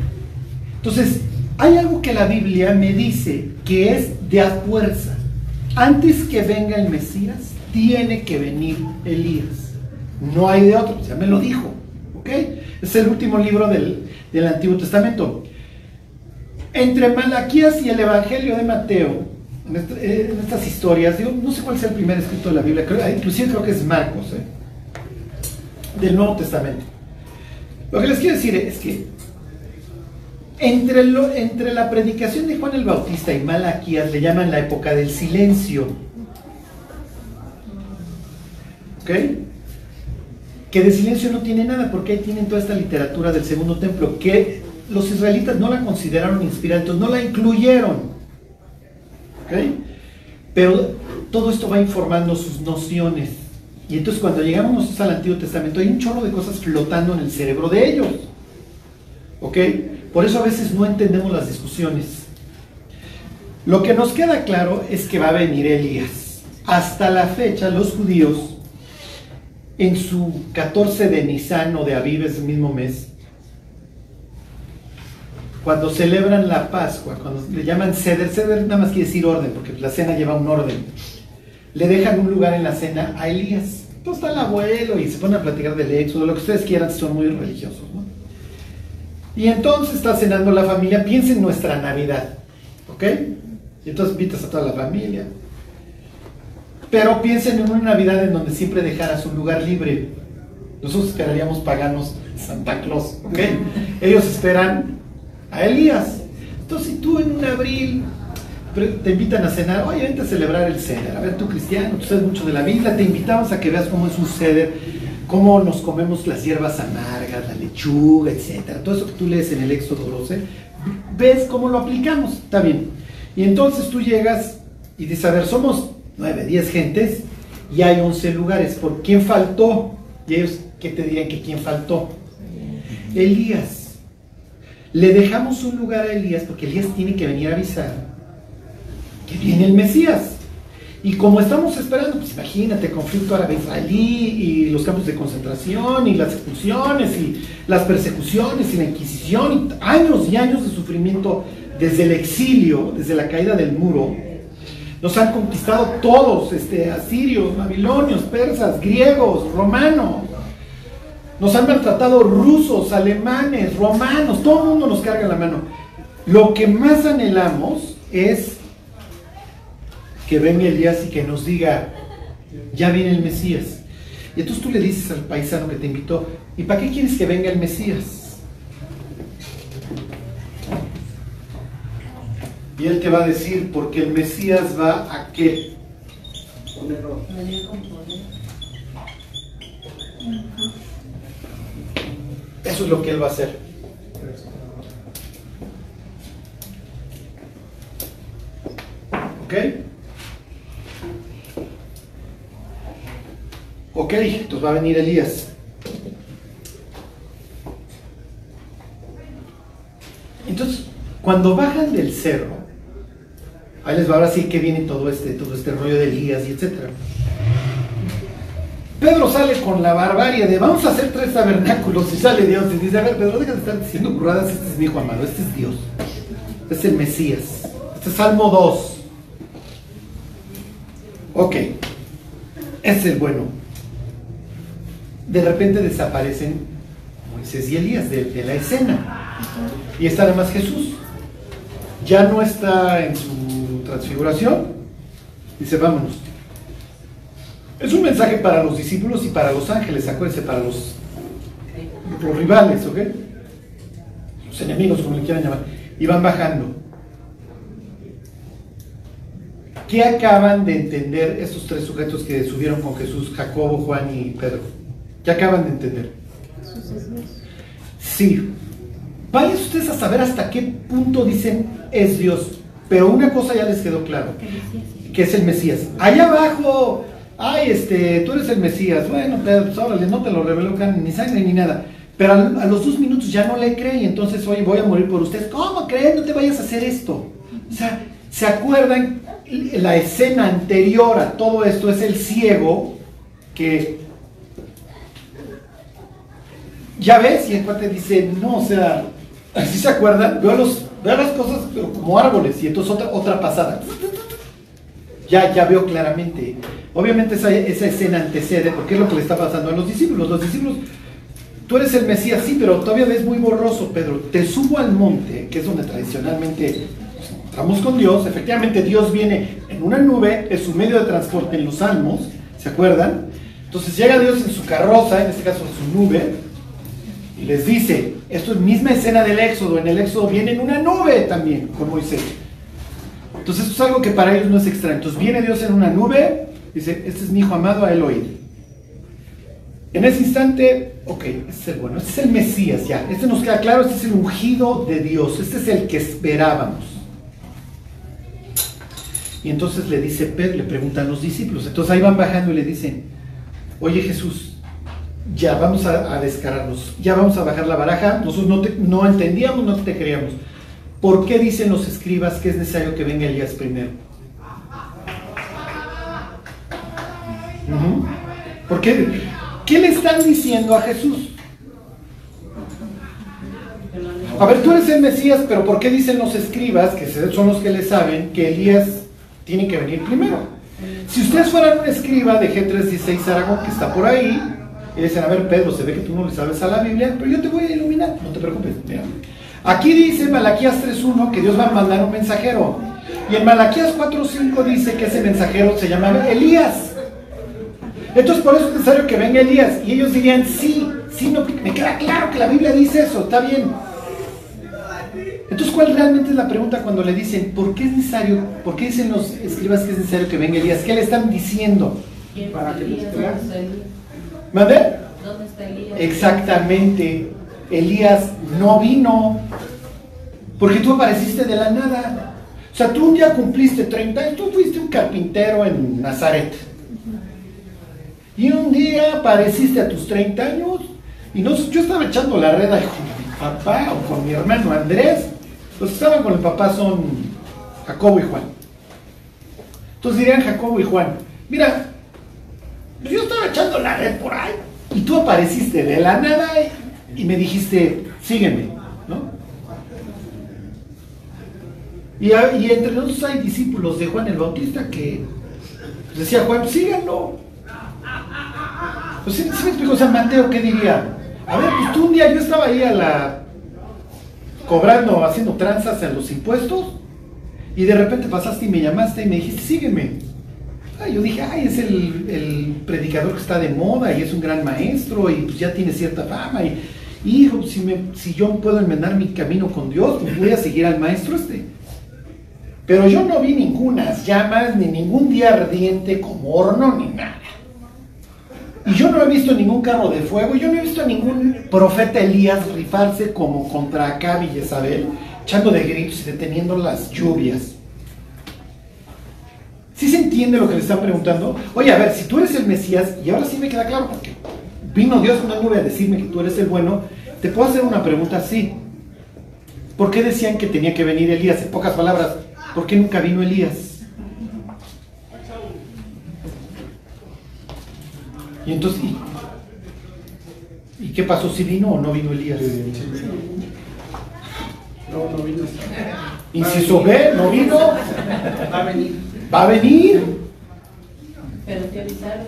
Entonces, hay algo que la Biblia me dice que es de a fuerza. Antes que venga el Mesías, tiene que venir Elías. No hay de otro, ya me lo dijo. ¿Ok? Es el último libro del, del Antiguo Testamento. Entre Malaquías y el Evangelio de Mateo, en, esta- en estas historias, no sé cuál es el primer escrito de la Biblia, creo- inclusive creo que es Marcos, ¿eh? del Nuevo Testamento. Lo que les quiero decir es que entre, entre la predicación de Juan el Bautista y Malaquías le llaman la época del silencio. Que de silencio no tiene nada, porque ahí tienen toda esta literatura del segundo templo, que los israelitas no la consideraron inspirada, entonces no la incluyeron. ¿Ok? Pero todo esto va informando sus nociones. Y entonces cuando llegamos nosotros al Antiguo Testamento hay un chorro de cosas flotando en el cerebro de ellos. ¿Ok? Por eso a veces no entendemos las discusiones. Lo que nos queda claro es que va a venir Elías. Hasta la fecha los judíos, en su 14 de Nisan o de Aviv, es el mismo mes, cuando celebran la Pascua, cuando le llaman ceder, ceder nada más quiere decir orden, porque la cena lleva un orden, le dejan un lugar en la cena a Elías. Entonces está el abuelo y se pone a platicar del éxodo, lo que ustedes quieran, son muy religiosos. Y entonces está cenando la familia, piensa en nuestra Navidad, ¿ok? Y entonces invitas a toda la familia. Pero piensen en una Navidad en donde siempre dejaras un lugar libre. Nosotros esperaríamos paganos Santa Claus, ¿ok? Ellos esperan a Elías. Entonces, si tú en un abril te invitan a cenar, oye, vente a celebrar el ceder. A ver, tú cristiano, tú sabes mucho de la Biblia, te invitamos a que veas cómo es un ceder, cómo nos comemos las hierbas amargas, la lechuga, etcétera. Todo eso que tú lees en el Éxodo 12, ves cómo lo aplicamos, está bien. Y entonces tú llegas y dices, a ver, somos 9, 10 gentes y hay 11 lugares. ¿Por quién faltó? Y ellos, ¿qué te dirían que quién faltó? Elías. Le dejamos un lugar a Elías porque Elías tiene que venir a avisar que viene el Mesías. Y como estamos esperando, pues imagínate, conflicto árabe-israelí y los campos de concentración y las expulsiones y las persecuciones y la Inquisición y años y años de sufrimiento desde el exilio, desde la caída del muro. Nos han conquistado todos, este, asirios, babilonios, persas, griegos, romanos. Nos han maltratado rusos, alemanes, romanos, todo el mundo nos carga la mano. Lo que más anhelamos es que venga Elías y que nos diga, ya viene el Mesías. Y entonces tú le dices al paisano que te invitó, ¿y para qué quieres que venga el Mesías? Y él te va a decir, porque el Mesías va a qué? Poder. Eso es lo que él va a hacer. ¿Ok? Ok, entonces va a venir Elías. Entonces, cuando bajan del cerro, ahí les va ahora sí que viene todo este, todo este rollo de Elías y etcétera. Pedro sale con la barbarie de vamos a hacer tres tabernáculos y sale Dios y dice, a ver, Pedro, deja de estar diciendo burradas, este es mi hijo amado, este es Dios, este es el Mesías, este es Salmo 2. Ok, es el bueno. De repente desaparecen Moisés y Elías de la escena y está además Jesús. Ya no está en su transfiguración, dice, vámonos. Es un mensaje para los discípulos y para los ángeles, acuérdense, para los, los rivales, ¿ok? Los enemigos, como le quieran llamar. Y van bajando. ¿Qué acaban de entender estos tres sujetos que subieron con Jesús, Jacobo, Juan y Pedro? ¿Qué acaban de entender? Sí. Vayan ustedes a saber hasta qué punto dicen es Dios. Pero una cosa ya les quedó claro, que es el Mesías. Allá abajo, ay, este, tú eres el Mesías. Bueno, pues, órale, no te lo reveló ni sangre ni nada. Pero a, a los dos minutos ya no le cree y entonces, oye, voy a morir por ustedes. ¿Cómo crees? No te vayas a hacer esto. O sea, ¿se acuerdan? La escena anterior a todo esto es el ciego que ya ves y el cuate dice, no, o sea, así se acuerdan, veo, los, veo las cosas como árboles y entonces otra, otra pasada. Ya, ya veo claramente. Obviamente esa, esa escena antecede porque es lo que le está pasando a los discípulos. Los discípulos, tú eres el Mesías, sí, pero todavía ves muy borroso, Pedro. Te subo al monte, que es donde tradicionalmente pues, encontramos con Dios. Efectivamente Dios viene en una nube, es su medio de transporte en los salmos, ¿se acuerdan? Entonces llega Dios en su carroza, en este caso en su nube, y les dice, esto es misma escena del Éxodo, en el Éxodo viene en una nube también con Moisés. Entonces esto es algo que para ellos no es extraño. Entonces viene Dios en una nube, dice, este es mi hijo amado, a oír. En ese instante, ok, este es el bueno, este es el Mesías ya, este nos queda claro, este es el ungido de Dios, este es el que esperábamos. Y entonces le dice Pedro, le preguntan los discípulos, entonces ahí van bajando y le dicen, oye Jesús, ya vamos a, descararnos, ya vamos a bajar la baraja, nosotros no, te, no entendíamos, no te creíamos. ¿Por qué dicen los escribas que es necesario que venga Elías primero? ¿Por qué? ¿Qué le están diciendo a Jesús? A ver, tú eres el Mesías, pero ¿por qué dicen los escribas, que son los que le saben, que Elías tiene que venir primero? Si ustedes fueran un escriba de G316 Aragón, que está por ahí, y dicen, a ver, Pedro, se ve que tú no le sabes a la Biblia, pero yo te voy a iluminar, no te preocupes. Mira. Aquí dice Malaquías 3.1 que Dios va a mandar un mensajero. Y en Malaquías 4.5 dice que ese mensajero se llama Elías. Entonces por eso es necesario que venga Elías. Y ellos dirían, sí, sí, no, me queda claro que la Biblia dice eso, está bien. Entonces, ¿cuál realmente es la pregunta cuando le dicen, ¿por qué es necesario, por qué dicen los escribas que es necesario que venga Elías? ¿Qué le están diciendo? Para que les crean. ¿Mande? ¿Dónde está Elías? Exactamente. Elías no vino. Porque tú apareciste de la nada. O sea, tú un día cumpliste 30 años, tú fuiste un carpintero en Nazaret. Y un día apareciste a tus 30 años y no, yo estaba echando la red ahí con mi papá o con mi hermano Andrés. Los que estaban con el papá son Jacobo y Juan. Entonces dirían Jacobo y Juan, mira, yo estaba echando la red por ahí y tú apareciste de la nada y me dijiste, sígueme, ¿no? Y, entre nosotros hay discípulos de Juan el Bautista que decía Juan, síganlo. Pues sí, sí me explico, o sea, Mateo, ¿qué diría? A ver, pues tú un día yo estaba ahí a la cobrando, haciendo tranzas en los impuestos y de repente pasaste y me llamaste y me dijiste, sígueme. Ah, yo dije, ay, es el, predicador que está de moda y es un gran maestro y pues ya tiene cierta fama. Y, hijo, si, si yo puedo enmendar mi camino con Dios, pues voy a seguir al maestro este. Pero yo no vi ningunas llamas, ni ningún día ardiente como horno, ni nada. Y yo no he visto ningún carro de fuego, yo no he visto a ningún profeta Elías rifarse como contra Acab y Jezabel, echando de gritos y deteniendo las lluvias. ¿Sí se entiende lo que le están preguntando? Oye, a ver, si tú eres el Mesías, y ahora sí me queda claro, porque vino Dios una nube a decirme que tú eres el bueno, te puedo hacer una pregunta así. ¿Por qué decían que tenía que venir Elías? En pocas palabras, ¿por qué nunca vino Elías? Y entonces, ¿y, ¿y qué pasó? ¿Si vino o no vino Elías? No, no vino. Inciso B, no vino. Va a venir. Va a venir. Pero te avisaron.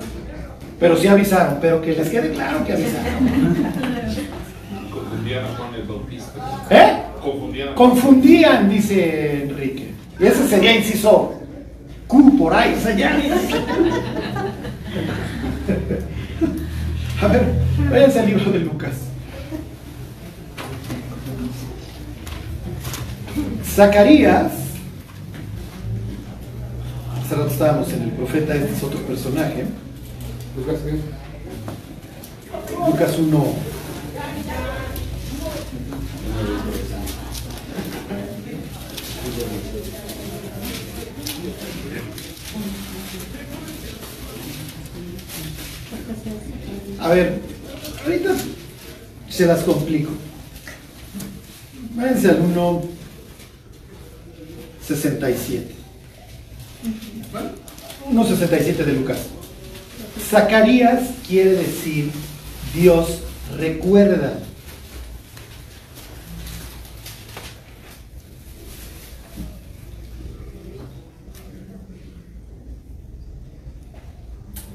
Pero sí avisaron, pero que les quede claro que avisaron. Confundían Juan el Bautista. ¿Eh? Confundían Confundían, dice Enrique. Y ese sería inciso Q por ahí, o sea, ya. A ver, váyanse al libro de Lucas. Zacarías. Hace rato estábamos en el profeta, este es otro personaje. Lucas. Lucas 1. A ver, ahorita se las complico. Váyanse al 1 67. 1 67 de Lucas. Zacarías quiere decir Dios recuerda.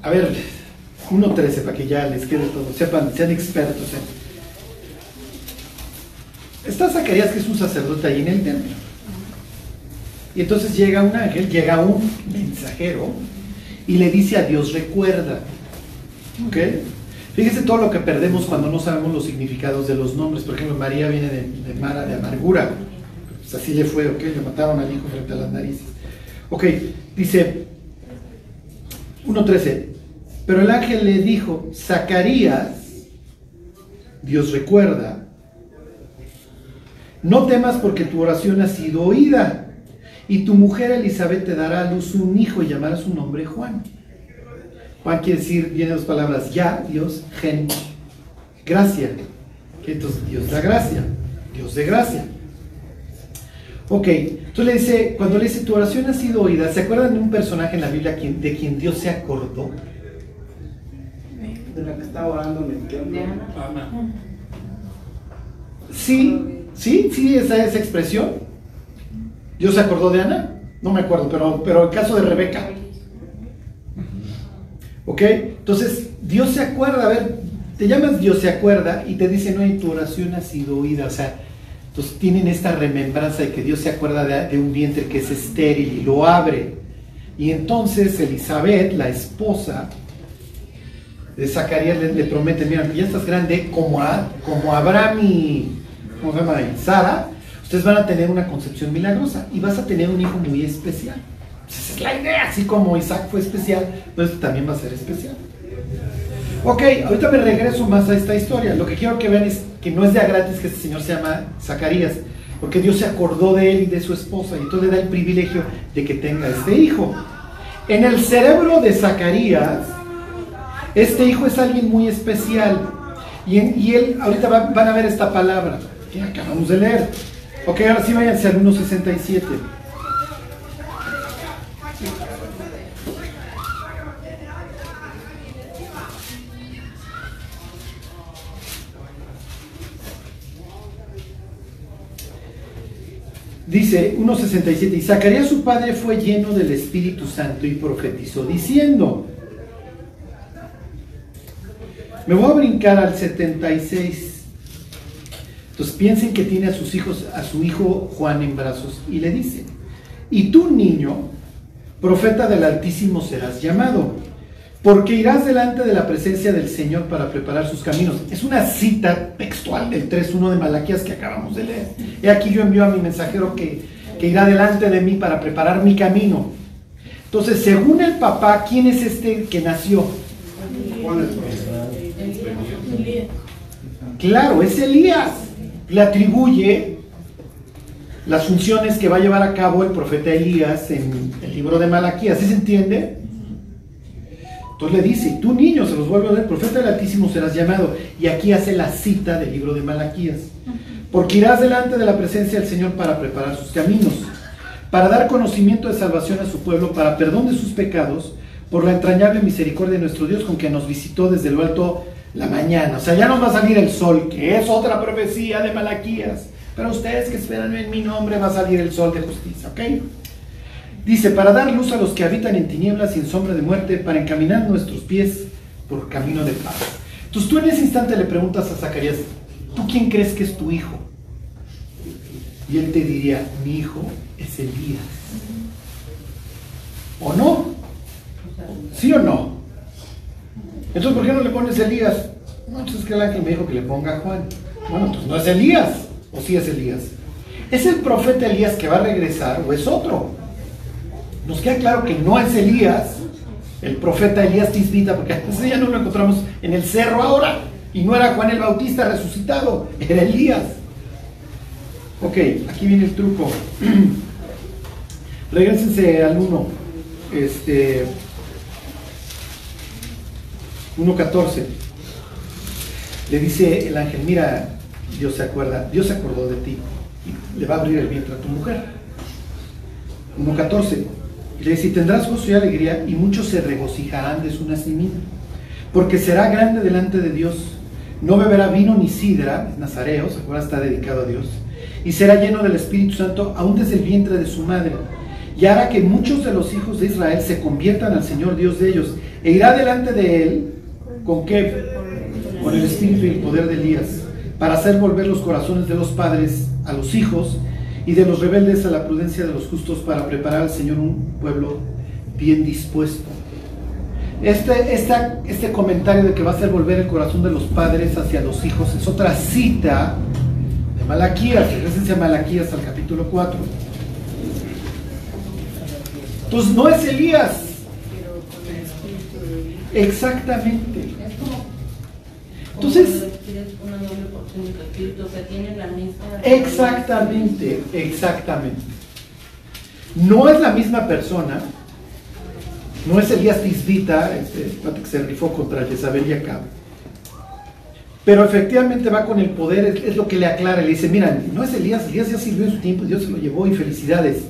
A ver, 1.13 para que ya les quede todo, sepan, sean expertos. en- Está Zacarías que es un sacerdote ahí en el templo. Y entonces llega un ángel, llega un mensajero y le dice a Dios, recuerda. ¿Ok? Fíjese todo lo que perdemos cuando no sabemos los significados de los nombres. Por ejemplo, María viene de, Mara, de amargura. Pues así le fue, ¿ok? Le mataron al hijo frente a las narices. Ok, dice 1.13. Pero el ángel le dijo, Zacarías, Dios recuerda, no temas porque tu oración ha sido oída, y tu mujer Elizabeth te dará a luz un hijo y llamará su nombre Juan. Juan quiere decir, viene dos palabras, ya, Dios, gen, gracia. Entonces, Dios da gracia, Dios de gracia. Ok, entonces le dice, cuando le dice, tu oración ha sido oída, ¿se acuerdan de un personaje en la Biblia de quien Dios se acordó? De la que estaba orando en el templo. Sí, sí, sí, esa, esa expresión. Dios se acordó de Ana, no me acuerdo, pero, pero el caso de Rebeca. ¿Ok? Entonces, Dios se acuerda, a ver, te llamas Dios se acuerda y te dice, no, y tu oración ha sido oída. O sea, entonces tienen esta remembranza de que Dios se acuerda de, de un vientre que es estéril y lo abre. Y entonces Elizabeth, la esposa de Zacarías, le, le promete, mira, ya estás grande, como, a, como Abraham y, ¿cómo se llama? Sara, ustedes van a tener una concepción milagrosa y vas a tener un hijo muy especial. Esa es la idea, así como Isaac fue especial, pues también va a ser especial. Ok, ahorita me regreso más a esta historia. Lo que quiero que vean es que no es de a gratis que este señor se llama Zacarías, porque Dios se acordó de él y de su esposa y entonces le da el privilegio de que tenga este hijo. En el cerebro de Zacarías, este hijo es alguien muy especial. Y, él, ahorita va- van a ver esta palabra que acabamos de leer. Ok, ahora sí váyanse al 1.67. Dice 1.67, y Zacarías su padre fue lleno del Espíritu Santo y profetizó diciendo, me voy a brincar al 76. Entonces piensen que tiene a sus hijos, a su hijo Juan en brazos y le dice, y tú niño, profeta del Altísimo serás llamado, porque irás delante de la presencia del Señor para preparar sus caminos. Es una cita textual del 3.1 de Malaquías que acabamos de leer. He aquí yo envío a mi mensajero que, que irá delante de mí para preparar mi camino. Entonces, según el papá, ¿quién es este que nació? Juan el profeta. Claro, es Elías. Le atribuye las funciones que va a llevar a cabo el profeta Elías en el libro de Malaquías. ¿Sí se entiende? Entonces le dice, tú niño, se los vuelve a leer, profeta del Altísimo serás llamado. Y aquí hace la cita del libro de Malaquías. Porque irás delante de la presencia del Señor para preparar sus caminos, para dar conocimiento de salvación a su pueblo, para perdón de sus pecados, por la entrañable misericordia de nuestro Dios con que nos visitó desde lo alto la mañana. O sea, ya nos va a salir el sol, que es otra profecía de Malaquías. Pero ustedes que esperan en mi nombre va a salir el sol de justicia, ¿ok? Dice, para dar luz a los que habitan en tinieblas y en sombra de muerte, para encaminar nuestros pies por camino de paz. Entonces tú en ese instante le preguntas a Zacarías, ¿tú quién crees que es tu hijo? Y él te diría, mi hijo es Elías. ¿O no? ¿Sí o no? Entonces, ¿por qué no le pones Elías? No, entonces es que el ángel me dijo que le ponga Juan. Bueno, entonces no es Elías. ¿O sí es Elías? ¿Es el profeta Elías que va a regresar o es otro? Nos queda claro que no es Elías, el profeta Elías Tisbita, porque ese ya no lo encontramos en el cerro ahora. Y no era Juan el Bautista resucitado, era Elías. Ok, aquí viene el truco. Regrésense al 1. Este. 1.14. Le dice el ángel, mira, Dios se acuerda, Dios se acordó de ti. Y le va a abrir el vientre a tu mujer. 1.14. Le dice, tendrás gozo y alegría, y muchos se regocijarán de su nacimiento. Porque será grande delante de Dios. No beberá vino ni sidra, nazareo, se acuerda, está dedicado a Dios. Y será lleno del Espíritu Santo aún desde el vientre de su madre. Y hará que muchos de los hijos de Israel se conviertan al Señor Dios de ellos. E irá delante de él, ¿con qué? Con el espíritu y el poder de Elías, para hacer volver los corazones de los padres a los hijos y de los rebeldes a la prudencia de los justos para preparar al Señor un pueblo bien dispuesto. Este, esta, este comentario de que va a hacer volver el corazón de los padres hacia los hijos es otra cita de Malaquías, regresense a Malaquías al capítulo 4. Entonces no es Elías. Exactamente. Entonces, exactamente, exactamente. No es la misma persona, no es Elías Tisbita, este que se rifó contra Jezabel y Acab. Pero efectivamente va con el poder, es, es, lo que le aclara, le dice, mira, no es Elías, Elías ya sirvió en su tiempo, Dios se lo llevó y felicidades.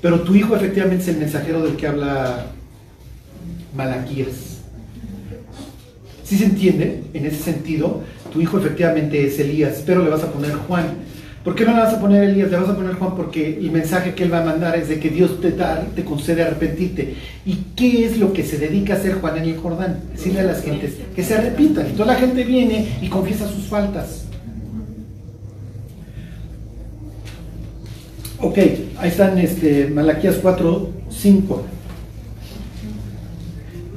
Pero tu hijo efectivamente es el mensajero del que habla Malaquías. ¿Sí se entiende? En ese sentido, tu hijo efectivamente es Elías, pero le vas a poner Juan. ¿Por qué no le vas a poner Elías? Le vas a poner Juan porque el mensaje que él va a mandar es de que Dios te, da, te concede arrepentirte. ¿Y qué es lo que se dedica a hacer Juan en el Jordán? Decirle a las gentes que se arrepientan. Y toda la gente viene y confiesa sus faltas. Ok, ahí están este, Malaquías 4, 5.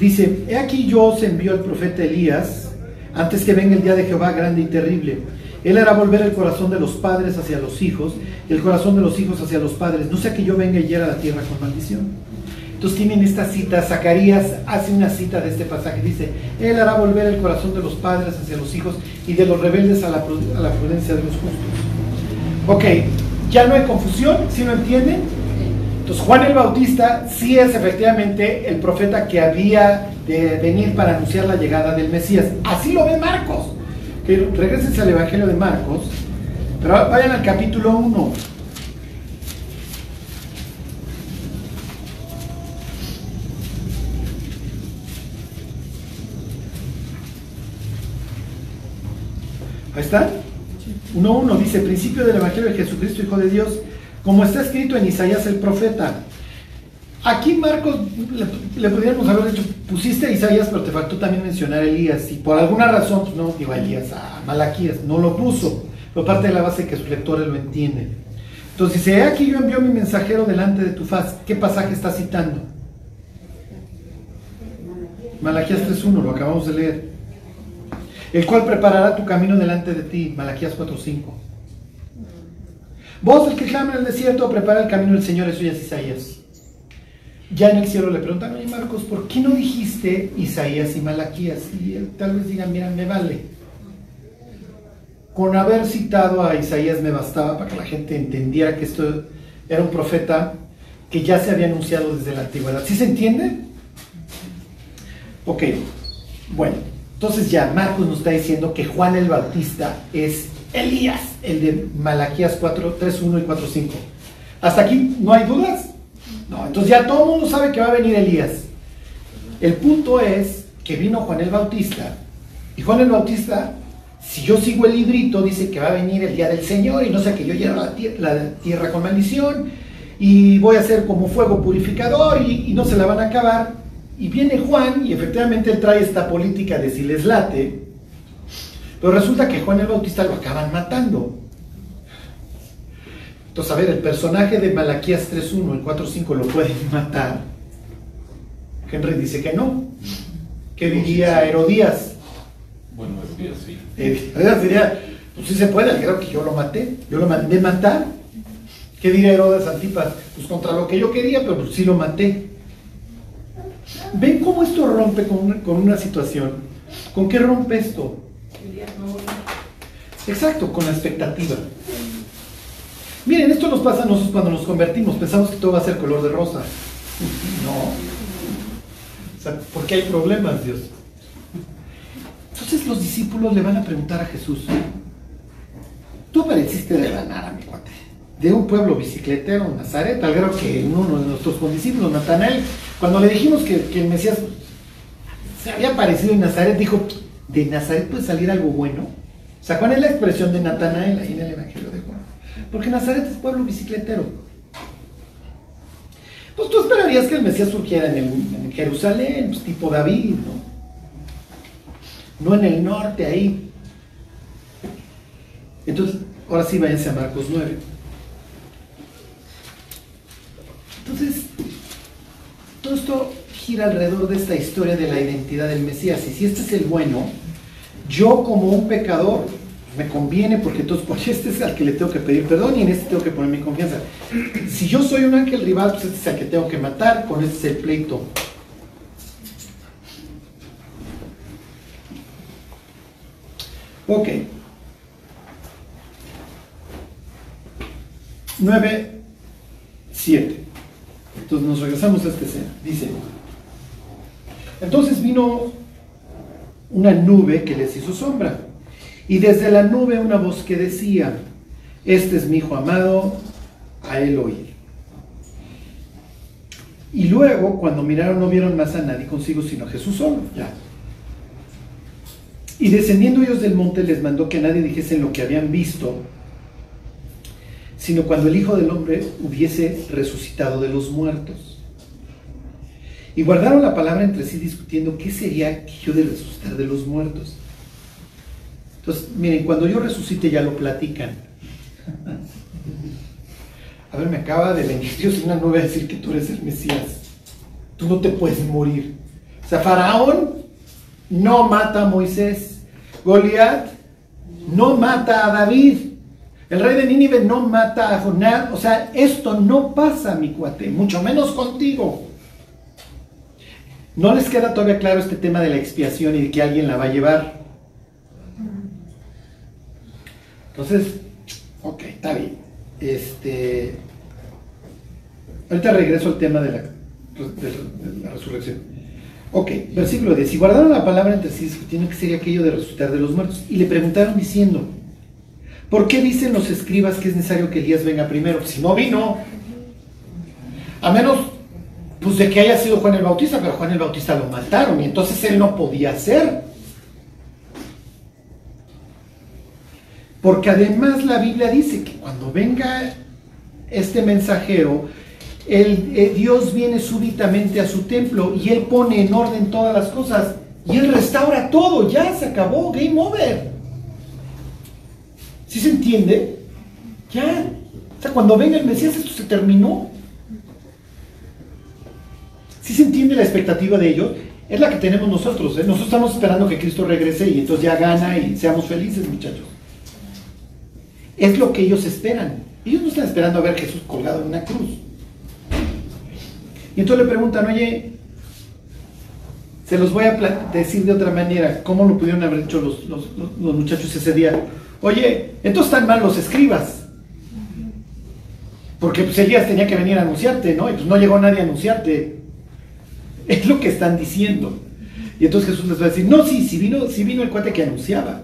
Dice, he aquí yo os envío al profeta Elías, antes que venga el día de Jehová grande y terrible. Él hará volver el corazón de los padres hacia los hijos y el corazón de los hijos hacia los padres. No sea que yo venga y hiera la tierra con maldición. Entonces tienen esta cita, Zacarías hace una cita de este pasaje, dice, Él hará volver el corazón de los padres hacia los hijos y de los rebeldes a la, prudencia de los justos. Ok, ya no hay confusión, si no entienden? Entonces Juan el Bautista sí es efectivamente el profeta que había de venir para anunciar la llegada del Mesías. Así lo ve Marcos. Que regresen al Evangelio de Marcos, pero vayan al capítulo 1. Ahí está. 1.1 dice, principio del Evangelio de Jesucristo, Hijo de Dios, como está escrito en Isaías el profeta. Aquí Marcos le, podríamos haber dicho, pusiste a Isaías, pero te faltó también mencionar a Elías. Y por alguna razón, pues no digo Elías, a Malaquías, no lo puso. Pero parte de la base que sus lectores lo entienden. Entonces dice, aquí yo envío mi mensajero delante de tu faz. ¿Qué pasaje está citando? Malaquías 3.1, lo acabamos de leer. El cual preparará tu camino delante de ti. Malaquías 4.5. Vos, el que clama en el desierto, prepara el camino del Señor, eso ya Isaías. Ya en el cielo le preguntan, a Marcos, ¿por qué no dijiste Isaías y Malaquías? Y él tal vez diga, mira, me vale. Con haber citado a Isaías me bastaba para que la gente entendiera que esto era un profeta que ya se había anunciado desde la antigüedad. ¿Sí se entiende? Ok, bueno, entonces ya Marcos nos está diciendo que Juan el Bautista es Elías, el de Malaquías 4, 3, 1 y 4, 5. ¿Hasta aquí no hay dudas? No, entonces ya todo el mundo sabe que va a venir Elías. El punto es que vino Juan el Bautista. Y Juan el Bautista, si yo sigo el librito, dice que va a venir el día del Señor y no sé que yo lleno la, tier- la tierra con maldición y voy a ser como fuego purificador y, y no se la van a acabar. Y viene Juan y efectivamente él trae esta política de si les late, pero resulta que Juan el Bautista lo acaban matando. Entonces, a ver, el personaje de Malaquías 3.1, el 4.5 lo pueden matar. Henry dice que no. ¿Qué diría Herodías? Bueno, que sí. Herodías diría, pues sí se puede, creo que yo lo maté, yo lo mandé matar. ¿Qué diría Herodes Antipas? Pues contra lo que yo quería, pero pues sí lo maté. ¿Ven cómo esto rompe con una, con una situación? ¿Con qué rompe esto? Exacto, con la expectativa. Miren, esto nos pasa a nosotros cuando nos convertimos, pensamos que todo va a ser color de rosa. No. O sea, porque hay problemas, Dios. Entonces los discípulos le van a preguntar a Jesús, tú pareciste de la nada, mi cuate, de un pueblo bicicletero, Nazaret, al grado que uno de nuestros condiscípulos, Natanael, cuando le dijimos que, que el Mesías se había aparecido en Nazaret, dijo, ¿de Nazaret puede salir algo bueno? O sea, ¿cuál es la expresión de Natanael ahí en el Evangelio de Juan? Porque Nazaret es pueblo bicicletero. Pues tú esperarías que el Mesías surgiera en, Jerusalén, pues tipo David, ¿no? No en el norte, ahí. Entonces, ahora sí váyanse a Marcos 9. Entonces, todo esto gira alrededor de esta historia de la identidad del Mesías. Y si este es el bueno, yo como un pecador me conviene porque entonces este es al que le tengo que pedir perdón y en este tengo que poner mi confianza. Si yo soy un ángel rival, pues este es al que tengo que matar, con este es el pleito. Ok. 9, 7. Entonces nos regresamos a esta escena. Dice, entonces vino una nube que les hizo sombra. Y desde la nube una voz que decía, este es mi hijo amado, a él oír. Y luego, cuando miraron, no vieron más a nadie consigo, sino a Jesús solo. Ya. Y descendiendo ellos del monte, les mandó que nadie dijese lo que habían visto, sino cuando el Hijo del Hombre hubiese resucitado de los muertos. Y guardaron la palabra entre sí discutiendo qué sería aquello de resucitar de los muertos. Entonces, miren, cuando yo resucite ya lo platican. A ver, me acaba de venir Dios en una nube a decir que tú eres el Mesías. Tú no te puedes morir. O sea, Faraón no mata a Moisés. Goliat no mata a David. El rey de Nínive no mata a Jonás. O sea, esto no pasa, mi cuate, mucho menos contigo. ¿No les queda todavía claro este tema de la expiación y de que alguien la va a llevar? Entonces, ok, está bien. Este, ahorita regreso al tema de la, resurrección. Ok, versículo 10. Y guardaron la palabra entre sí discutiendo qué sería aquello de resucitar de los muertos. Y le preguntaron diciendo, ¿por qué dicen los escribas que es necesario que Elías venga primero? Si no vino, a menos pues de que haya sido Juan el Bautista, pero Juan el Bautista lo mataron y entonces él no podía ser. Porque además la Biblia dice que cuando venga este mensajero, eh, Dios viene súbitamente a su templo y Él pone en orden todas las cosas y Él restaura todo, ya se acabó, game over. ¿Sí se entiende? Ya. O sea, cuando venga el Mesías esto se terminó. ¿Sí se entiende la expectativa de ellos? Es la que tenemos nosotros. ¿eh? Nosotros estamos esperando que Cristo regrese y entonces ya gana y seamos felices, muchachos. Es lo que ellos esperan. Ellos no están esperando a ver Jesús colgado en una cruz. Y entonces le preguntan, oye, se los voy a decir de otra manera, ¿cómo lo pudieron haber hecho los muchachos ese día? Oye, entonces están mal los escribas. Porque pues Elías tenía que venir a anunciarte, ¿no? Y pues no llegó nadie a anunciarte. Es lo que están diciendo. Y entonces Jesús les va a decir, no, sí, sí vino, sí vino el cuate que anunciaba.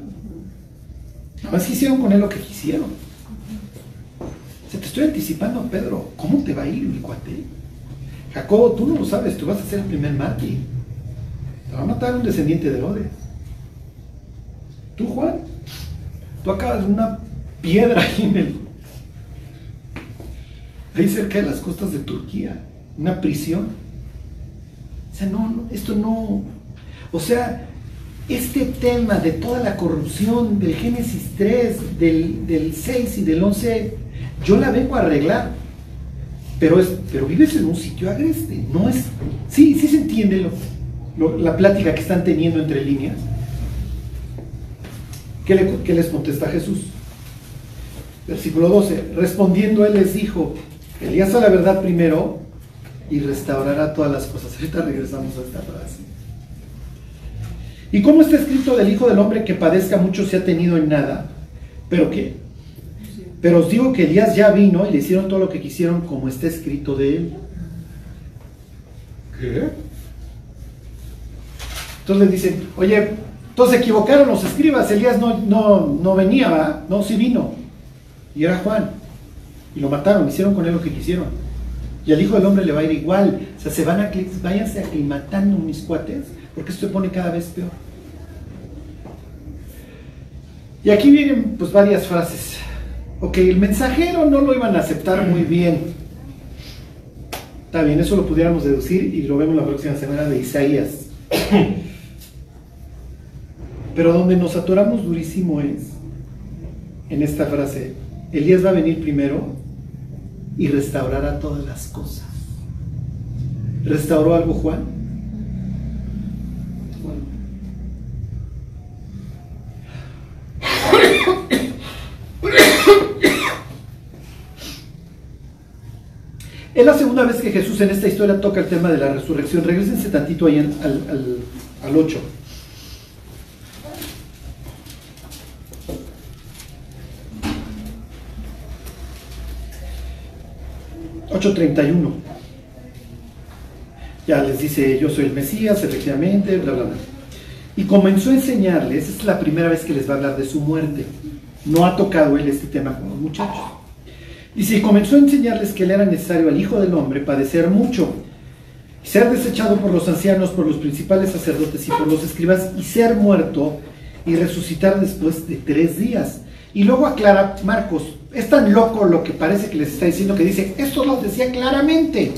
Nada más hicieron con él lo que quisieron. Se te estoy anticipando, Pedro. ¿Cómo te va a ir, mi cuate? Jacobo, tú no lo sabes, tú vas a ser el primer mártir. Te va a matar un descendiente de Herodes. Tú, Juan, tú acabas una piedra ahí en el, ahí cerca de las costas de Turquía, una prisión. O sea, no, esto no, o sea, este tema de toda la corrupción del Génesis 3, del, del 6 y del 11, yo la vengo a arreglar. Pero, es, pero vives en un sitio agreste, no es... Sí, sí se entiende lo, lo- la plática que están teniendo entre líneas. ¿Qué, le- qué les contesta Jesús? Versículo 12. Respondiendo él les dijo, Elías a la verdad primero y restaurará todas las cosas. Ahorita regresamos a esta frase. ¿Y cómo está escrito del Hijo del Hombre que padezca mucho se ha tenido en nada? ¿Pero qué? Pero os digo que Elías ya vino y le hicieron todo lo que quisieron como está escrito de él. ¿Qué? Entonces le dicen, oye, todos se equivocaron los escribas, Elías no, no, no venía. No, sí vino. Y era Juan. Y lo mataron, hicieron con él lo que quisieron. Y al Hijo del Hombre le va a ir igual. O sea, se van a, váyanse aclimatando mis cuates, porque esto se pone cada vez peor. Y aquí vienen pues varias frases. Ok, el mensajero no lo iban a aceptar muy bien. Está bien, eso lo pudiéramos deducir y lo vemos la próxima semana de Isaías. Pero donde nos atoramos durísimo es en esta frase, Elías va a venir primero y restaurará todas las cosas. ¿Restauró algo Juan? Es la segunda vez que Jesús en esta historia toca el tema de la resurrección. Regrésense tantito ahí al, al, al 8. ...8.31... Ya les dice, yo soy el Mesías, efectivamente, bla. Y comenzó a enseñarles, es la primera vez que les va a hablar de su muerte. No ha tocado él este tema con los muchachos. Y comenzó a enseñarles que le era necesario al Hijo del Hombre padecer mucho, ser desechado por los ancianos, por los principales sacerdotes y por los escribas, y ser muerto y resucitar después de tres días. Y luego aclara Marcos, es tan loco lo que parece que les está diciendo que dice, esto lo decía claramente.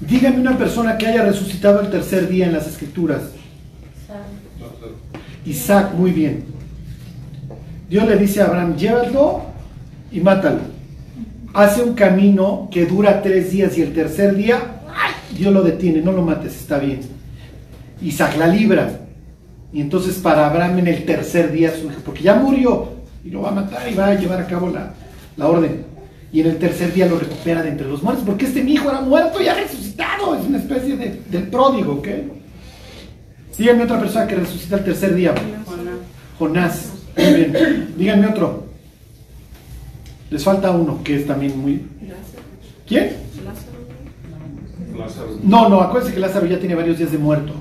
Dígame una persona que haya resucitado el tercer día en las escrituras. Isaac, muy bien. Dios le dice a Abraham, llévalo y mátalo. Hace un camino que dura tres días y el tercer día, ¡ay! Dios lo detiene, no lo mates, está bien. Isaac la libra. Y entonces para Abraham en el tercer día surge, porque ya murió y lo va a matar y va a llevar a cabo la, la orden. Y en el tercer día lo recupera de entre los muertos, porque este mi hijo era muerto y ha resucitado. Es una especie de, del pródigo, ¿ok? Díganme otra persona que resucita el tercer día. Jonás. Muy bien. Díganme otro. Les falta uno que es también muy. ¿Quién? Lázaro. No, no, acuérdense que Lázaro ya tiene varios días de muerto.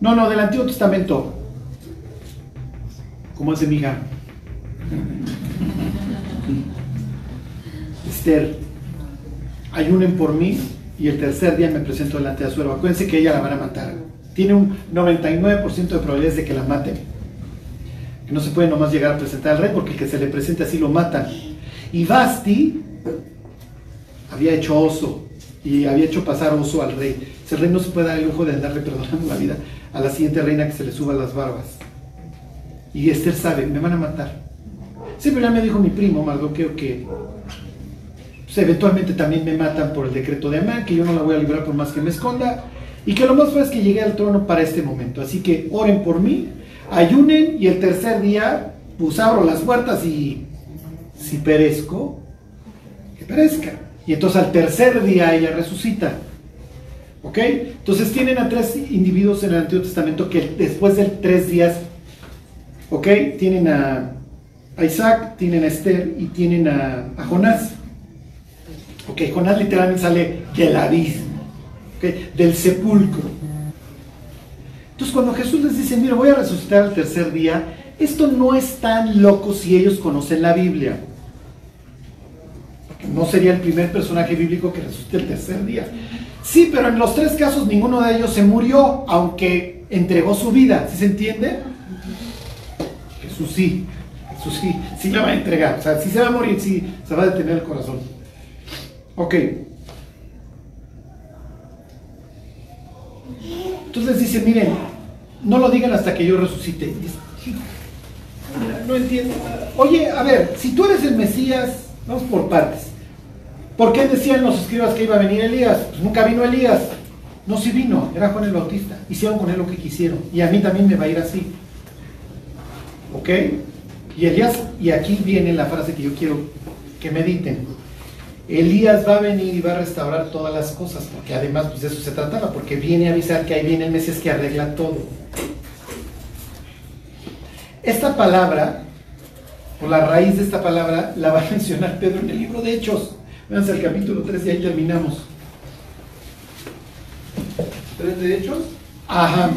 No, no, del Antiguo Testamento. ¿Cómo hace mi hija? Esther, ayunen por mí y el tercer día me presento delante de Azuero. Acuérdense que ella la van a matar. Tiene un 99% de probabilidades de que la maten. Que no se puede nomás llegar a presentar al rey porque el que se le presente así lo matan. Y Basti había hecho oso y había hecho pasar oso al rey. El rey no se puede dar el lujo de andarle perdonando la vida a la siguiente reina que se le suba las barbas. Y Esther sabe, me van a matar. Siempre ya me dijo mi primo Mardoqueo que pues, eventualmente también me matan por el decreto de Amán, que yo no la voy a librar por más que me esconda, y que lo más fácil es que llegue al trono para este momento. Así que oren por mí, ayunen, y el tercer día, pues abro las puertas y si perezco, que perezca. Y entonces al tercer día ella resucita. ¿Ok? Entonces tienen a tres individuos en el Antiguo Testamento que después de tres días, ¿ok? Tienen a, Isaac, tienen a Esther y tienen a, a Jonás. Ok, Jonás literalmente sale del abismo, ¿ok? del sepulcro. Entonces cuando Jesús les dice, mira, voy a resucitar al tercer día, esto no es tan loco si ellos conocen la Biblia. No sería el primer personaje bíblico que resucite el tercer día. Sí, pero en los tres casos ninguno de ellos se murió, aunque entregó su vida. ¿Sí se entiende? Jesús sí, Jesús sí, sí la va a entregar. O sea, si se va a morir, sí, se va a detener el corazón. Ok. Entonces dice, miren, no lo digan hasta que yo resucite. No entiendo. Oye, a ver, si tú eres el Mesías, vamos por partes. ¿Por qué decían los escribas que iba a venir Elías? Pues nunca vino Elías. No, sí vino, era Juan el Bautista. Hicieron con él lo que quisieron. Y a mí también me va a ir así. ¿Ok? Y Elías, y aquí viene la frase que yo quiero que mediten. Elías va a venir y va a restaurar todas las cosas, porque además pues de eso se trataba, porque viene a avisar que ahí viene el Mesías que arregla todo. Esta palabra, por la raíz de esta palabra, la va a mencionar Pedro en el libro de Hechos. Vean el capítulo 3 y ahí terminamos. ¿Tres de hechos? Ajá.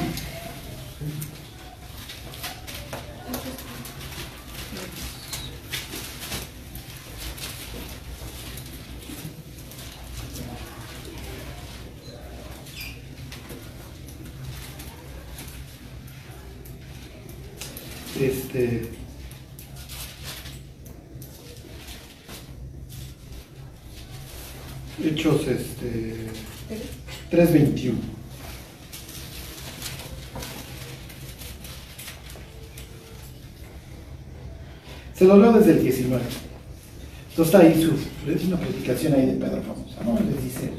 Este. Hechos este 321. Se lo leo desde el 19. Entonces está ahí su, es una predicación ahí de Pedro famosa, ¿no? Les dice,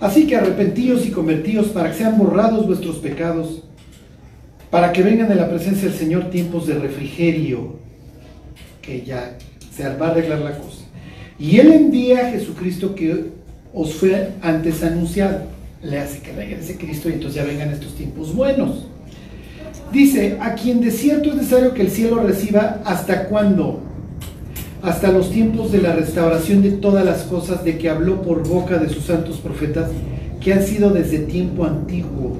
así que arrepentíos y convertíos para que sean borrados vuestros pecados, para que vengan de la presencia del Señor tiempos de refrigerio, que ya se va a arreglar la cosa. Y Él envía a Jesucristo que os fue antes anunciado. Le hace que regrese Cristo y entonces ya vengan estos tiempos buenos. Dice, a quien de cierto es necesario que el cielo reciba hasta cuándo? Hasta los tiempos de la restauración de todas las cosas de que habló por boca de sus santos profetas, que han sido desde tiempo antiguo.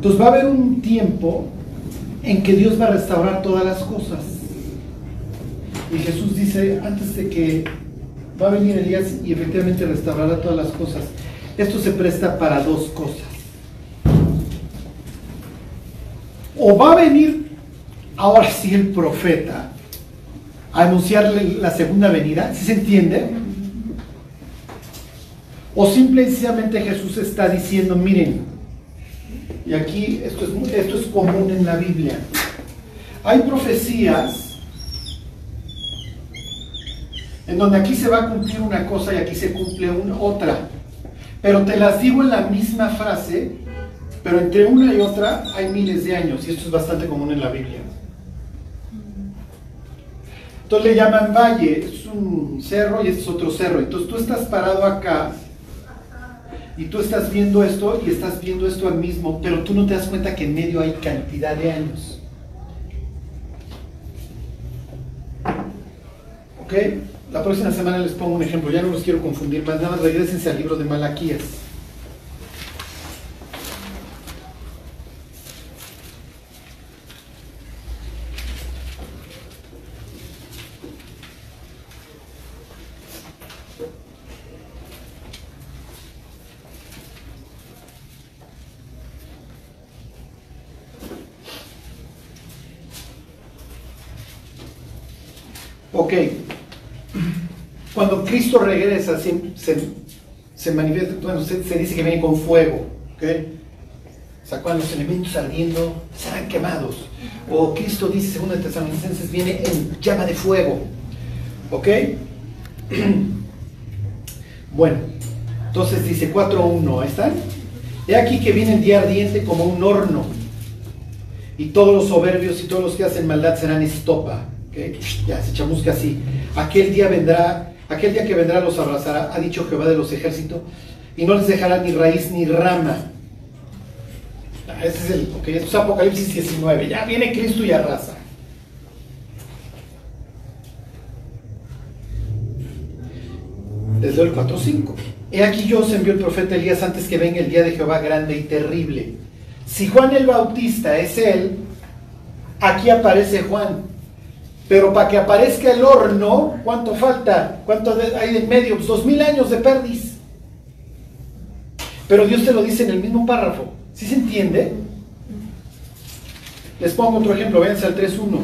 Entonces va a haber un tiempo en que Dios va a restaurar todas las cosas. Y Jesús dice, antes de que va a venir Elías y efectivamente restaurará todas las cosas. Esto se presta para dos cosas. O va a venir ahora sí el profeta a anunciarle la segunda venida, si se entiende? O simplemente Jesús está diciendo, miren, y aquí esto es, esto es común en la Biblia, hay profecías en donde aquí se va a cumplir una cosa y aquí se cumple una, otra. Pero te las digo en la misma frase, pero entre una y otra hay miles de años, y esto es bastante común en la Biblia. Entonces le llaman valle, es un cerro y este es otro cerro. Entonces tú estás parado acá y tú estás viendo esto y estás viendo esto al mismo, pero tú no te das cuenta que en medio hay cantidad de años. ¿Ok? La próxima semana les pongo un ejemplo, ya no los quiero confundir más, nada más regresense al libro de Malaquías. Ok. Cuando Regresa, se, se, manifiesta, bueno, se, dice que viene con fuego. ¿ok? O sea, cuando los elementos ardiendo serán quemados. O Cristo dice, según el Tesalonicenses, viene en llama de fuego. ¿Ok? Bueno, entonces dice 4.1, ¿ahí están? He aquí que viene el día ardiente como un horno, y todos los soberbios y todos los que hacen maldad serán estopa. ¿okay? Ya se chamusca así. Aquel día vendrá, aquel día que vendrá los abrazará, ha dicho Jehová de los ejércitos, y no les dejará ni raíz ni rama. Ese es el, ok, esto es Apocalipsis 19, ya viene Cristo y arrasa. Desde el 4.5. He aquí yo os envió el profeta Elías antes que venga el día de Jehová grande y terrible. Si Juan el Bautista es él, aquí aparece Juan. Pero para que aparezca el horno, ¿cuánto falta? ¿Cuánto hay en medio? Pues dos mil años de perdiz. Pero Dios te lo dice en el mismo párrafo. ¿Sí se entiende? Les pongo otro ejemplo, véanse al 3.1.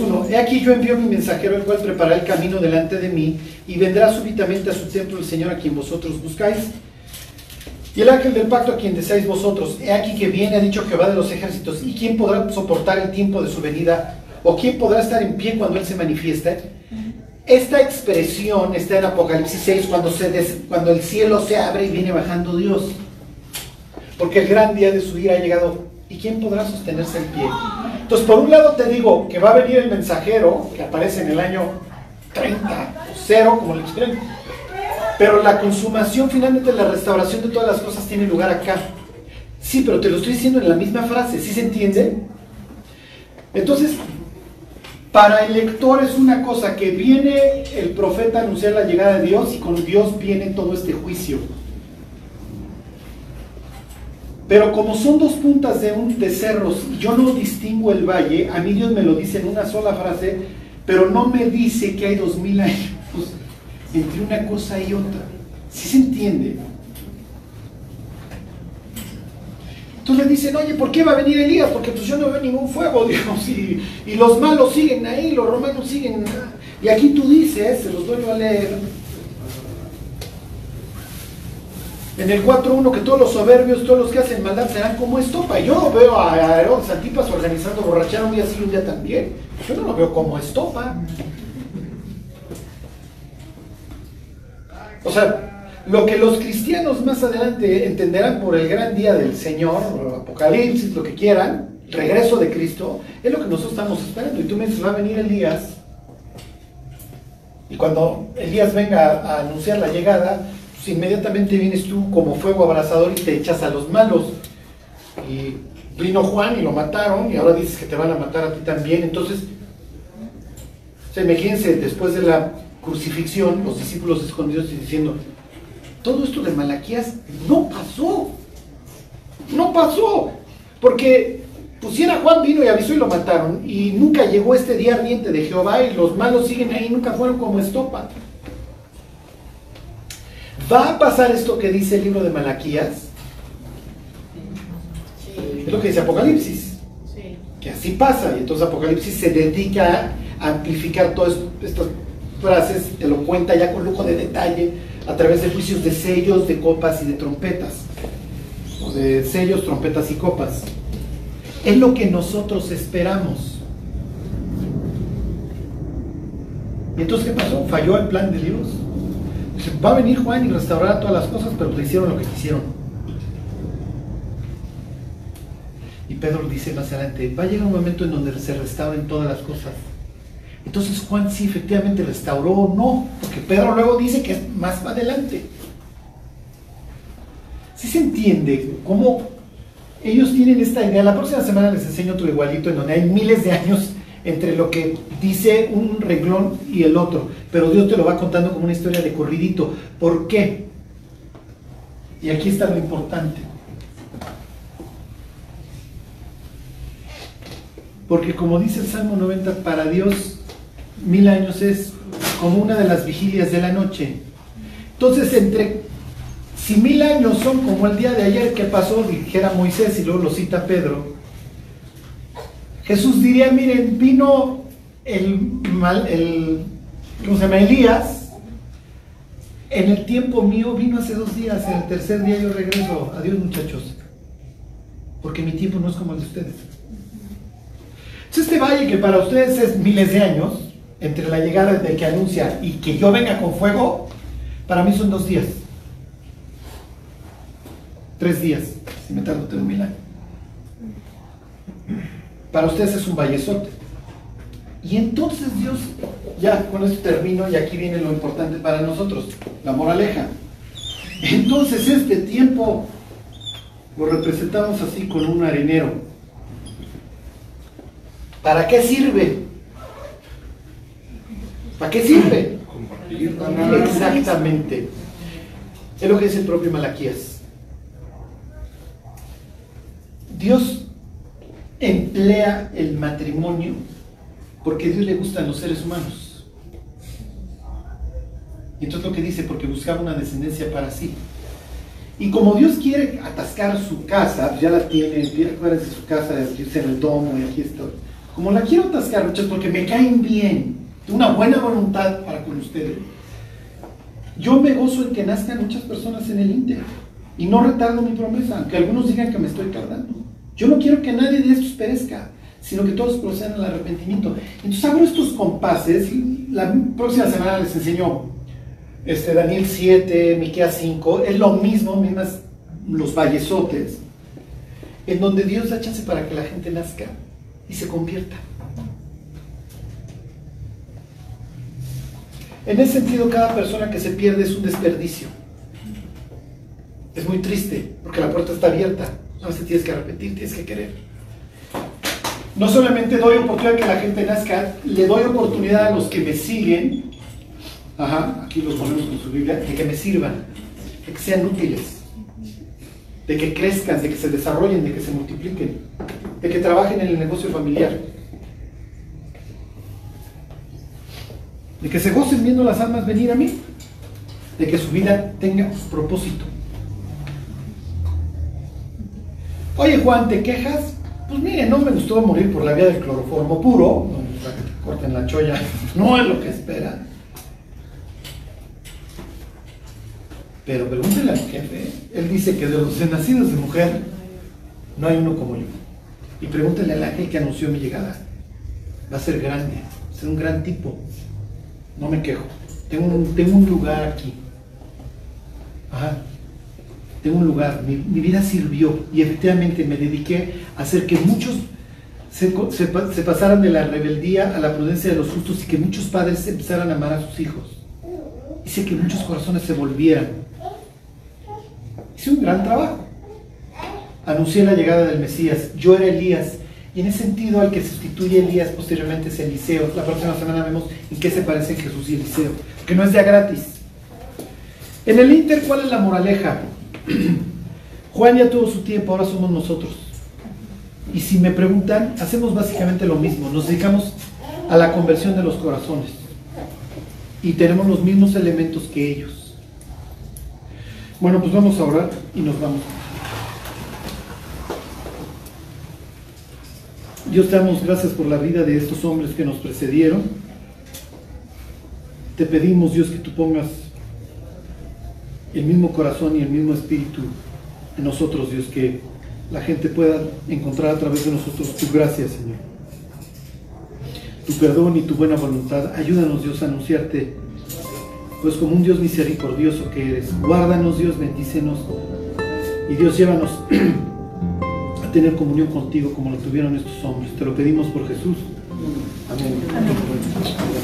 uno He aquí yo envío mi mensajero, el cual preparará el camino delante de mí, y vendrá súbitamente a su templo el Señor a quien vosotros buscáis. Y el ángel del pacto a quien deseáis vosotros, he aquí que viene, ha dicho Jehová de los ejércitos, ¿y quién podrá soportar el tiempo de su venida? ¿O quién podrá estar en pie cuando Él se manifieste? Esta expresión está en Apocalipsis 6, cuando, el cielo se abre y viene bajando Dios. Porque el gran día de su ira ha llegado. ¿Y quién podrá sostenerse en pie? Entonces, por un lado te digo que va a venir el mensajero, que aparece en el año 30, o 0, como le quieren. Pero la consumación, finalmente, la restauración de todas las cosas tiene lugar acá. Sí, pero te lo estoy diciendo en la misma frase, ¿sí se entiende? Entonces, para el lector es una cosa que viene el profeta a anunciar la llegada de Dios y con Dios viene todo este juicio. Pero como son dos puntas de, un, de cerros yo no distingo el valle, a mí Dios me lo dice en una sola frase, pero no me dice que hay dos mil años entre una cosa y otra. ¿Sí se entiende? Entonces dicen, oye, ¿por qué va a venir Elías? Porque pues yo no veo ningún fuego, digamos, y, los malos siguen ahí, los romanos siguen. Y aquí tú dices, se los vuelvo a leer, en el 4.1 que todos los soberbios, todos los que hacen maldad serán como estopa. Yo veo a Herodes Antipas organizando borrachera un día sí y un día también. Yo no lo veo como estopa. O sea, lo que los cristianos más adelante entenderán por el gran día del Señor, Apocalipsis, lo que quieran, regreso de Cristo, es lo que nosotros estamos esperando. Y tú me dices, va a venir Elías. Y cuando Elías venga a anunciar la llegada, pues inmediatamente vienes tú como fuego abrasador y te echas a los malos. Y vino Juan y lo mataron y ahora dices que te van a matar a ti también. Entonces, o sea, imagínense, después de la crucifixión, los discípulos escondidos y diciendo, todo esto de Malaquías no pasó. No pasó. Porque pusiera Juan vino y avisó y lo mataron. Y nunca llegó este día ardiente de Jehová y los malos siguen ahí, nunca fueron como estopa. ¿Va a pasar esto que dice el libro de Malaquías? Es lo que dice Apocalipsis. Que así pasa. Y entonces Apocalipsis se dedica a amplificar todas estas frases, te lo cuenta ya con lujo de detalle, a través de juicios de sellos, de copas y de trompetas. O de sellos, trompetas y copas. Es lo que nosotros esperamos. ¿Y entonces qué pasó? ¿Falló el plan de Dios? Va a venir Juan y restaurará todas las cosas, pero le hicieron lo que quisieron. Y Pedro dice más adelante, va a llegar un momento en donde se restauren todas las cosas. Entonces Juan sí efectivamente restauró o no, porque Pedro luego dice que es más adelante. Sí se entiende cómo ellos tienen esta idea. La próxima semana les enseño otro igualito en donde hay miles de años entre lo que dice un renglón y el otro, pero Dios te lo va contando como una historia de corridito. ¿Por qué? Y aquí está lo importante. Porque como dice el Salmo 90, para Dios mil años es como una de las vigilias de la noche. Entonces, entre si mil años son como el día de ayer que pasó, dijera Moisés y luego lo cita Pedro, Jesús diría, miren, vino el, ¿cómo se llama? Elías, en el tiempo mío vino hace dos días, en el tercer día yo regreso. Adiós muchachos, porque mi tiempo no es como el de ustedes. Entonces este valle que para ustedes es miles de años, entre la llegada del que anuncia y que yo venga con fuego, para mí son dos días. Tres días, si me tardo tres mil años. Para ustedes es un vallezote. Y entonces Dios, ya con esto termino y aquí viene lo importante para nosotros, la moraleja. Entonces este tiempo lo representamos así con un arenero. ¿Para qué sirve? ¿Para qué sirve? Exactamente. Es lo que dice el propio Malaquías. Dios emplea el matrimonio porque a Dios le gustan los seres humanos. Y entonces lo que dice, porque buscaba una descendencia para sí. Y como Dios quiere atascar su casa, pues ya la tiene, acuérdense su casa, aquí está en el domo y aquí estoy. Como la quiero atascar, muchachos, porque me caen bien, una buena voluntad para con ustedes. Yo me gozo en que nazcan muchas personas en el Inter y no retardo mi promesa, aunque algunos digan que me estoy tardando. Yo no quiero que nadie de estos perezca, sino que todos procedan al arrepentimiento. Entonces abro estos compases, la próxima semana les enseño este, Daniel 7, Miqueas 5, es lo mismo, mismas los vallesotes, en donde Dios da chance para que la gente nazca y se convierta. En ese sentido, cada persona que se pierde es un desperdicio. Es muy triste, porque la puerta está abierta. A veces tienes que arrepentir, tienes que querer. No solamente doy oportunidad que la gente nazca, le doy oportunidad a los que me siguen, ajá, aquí los ponemos con su Biblia, de que me sirvan, de que sean útiles, de que crezcan, de que se desarrollen, de que se multipliquen, de que trabajen en el negocio familiar. De que se gocen viendo las almas venir a mí, de que su vida tenga propósito. Oye Juan, ¿te quejas? Pues mire, no me gustó morir por la vía del cloroformo puro, corten la cholla, no es lo que esperan. Pero pregúntele al jefe, él dice que de los nacidos de mujer no hay uno como yo. Y pregúntele al ángel que anunció mi llegada. Va a ser grande, va a ser un gran tipo, no me quejo. Tengo un, lugar aquí. Ajá. Tengo un lugar. Mi, vida sirvió y efectivamente me dediqué a hacer que muchos se, se, pasaran de la rebeldía a la prudencia de los justos y que muchos padres empezaran a amar a sus hijos. Hice que muchos corazones se volvieran. Hice un gran trabajo. Anuncié la llegada del Mesías. Yo era Elías y en ese sentido, al que sustituye Elías posteriormente es Eliseo. La próxima semana vemos en qué se parecen Jesús y Eliseo, que no es ya gratis. En el Inter, ¿cuál es la moraleja? Juan ya tuvo su tiempo, ahora somos nosotros. Y si me preguntan, hacemos básicamente lo mismo, nos dedicamos a la conversión de los corazones. Y tenemos los mismos elementos que ellos. Bueno, pues vamos a orar y nos vamos. Dios te damos gracias por la vida de estos hombres que nos precedieron. Te pedimos, Dios, que tú pongas el mismo corazón y el mismo espíritu en nosotros, Dios, que la gente pueda encontrar a través de nosotros tu gracia, Señor. Tu perdón y tu buena voluntad. Ayúdanos, Dios, a anunciarte, pues como un Dios misericordioso que eres. Guárdanos, Dios, bendícenos. Y Dios, llévanos tener comunión contigo como lo tuvieron estos hombres. Te lo pedimos por Jesús. Amén. Amén.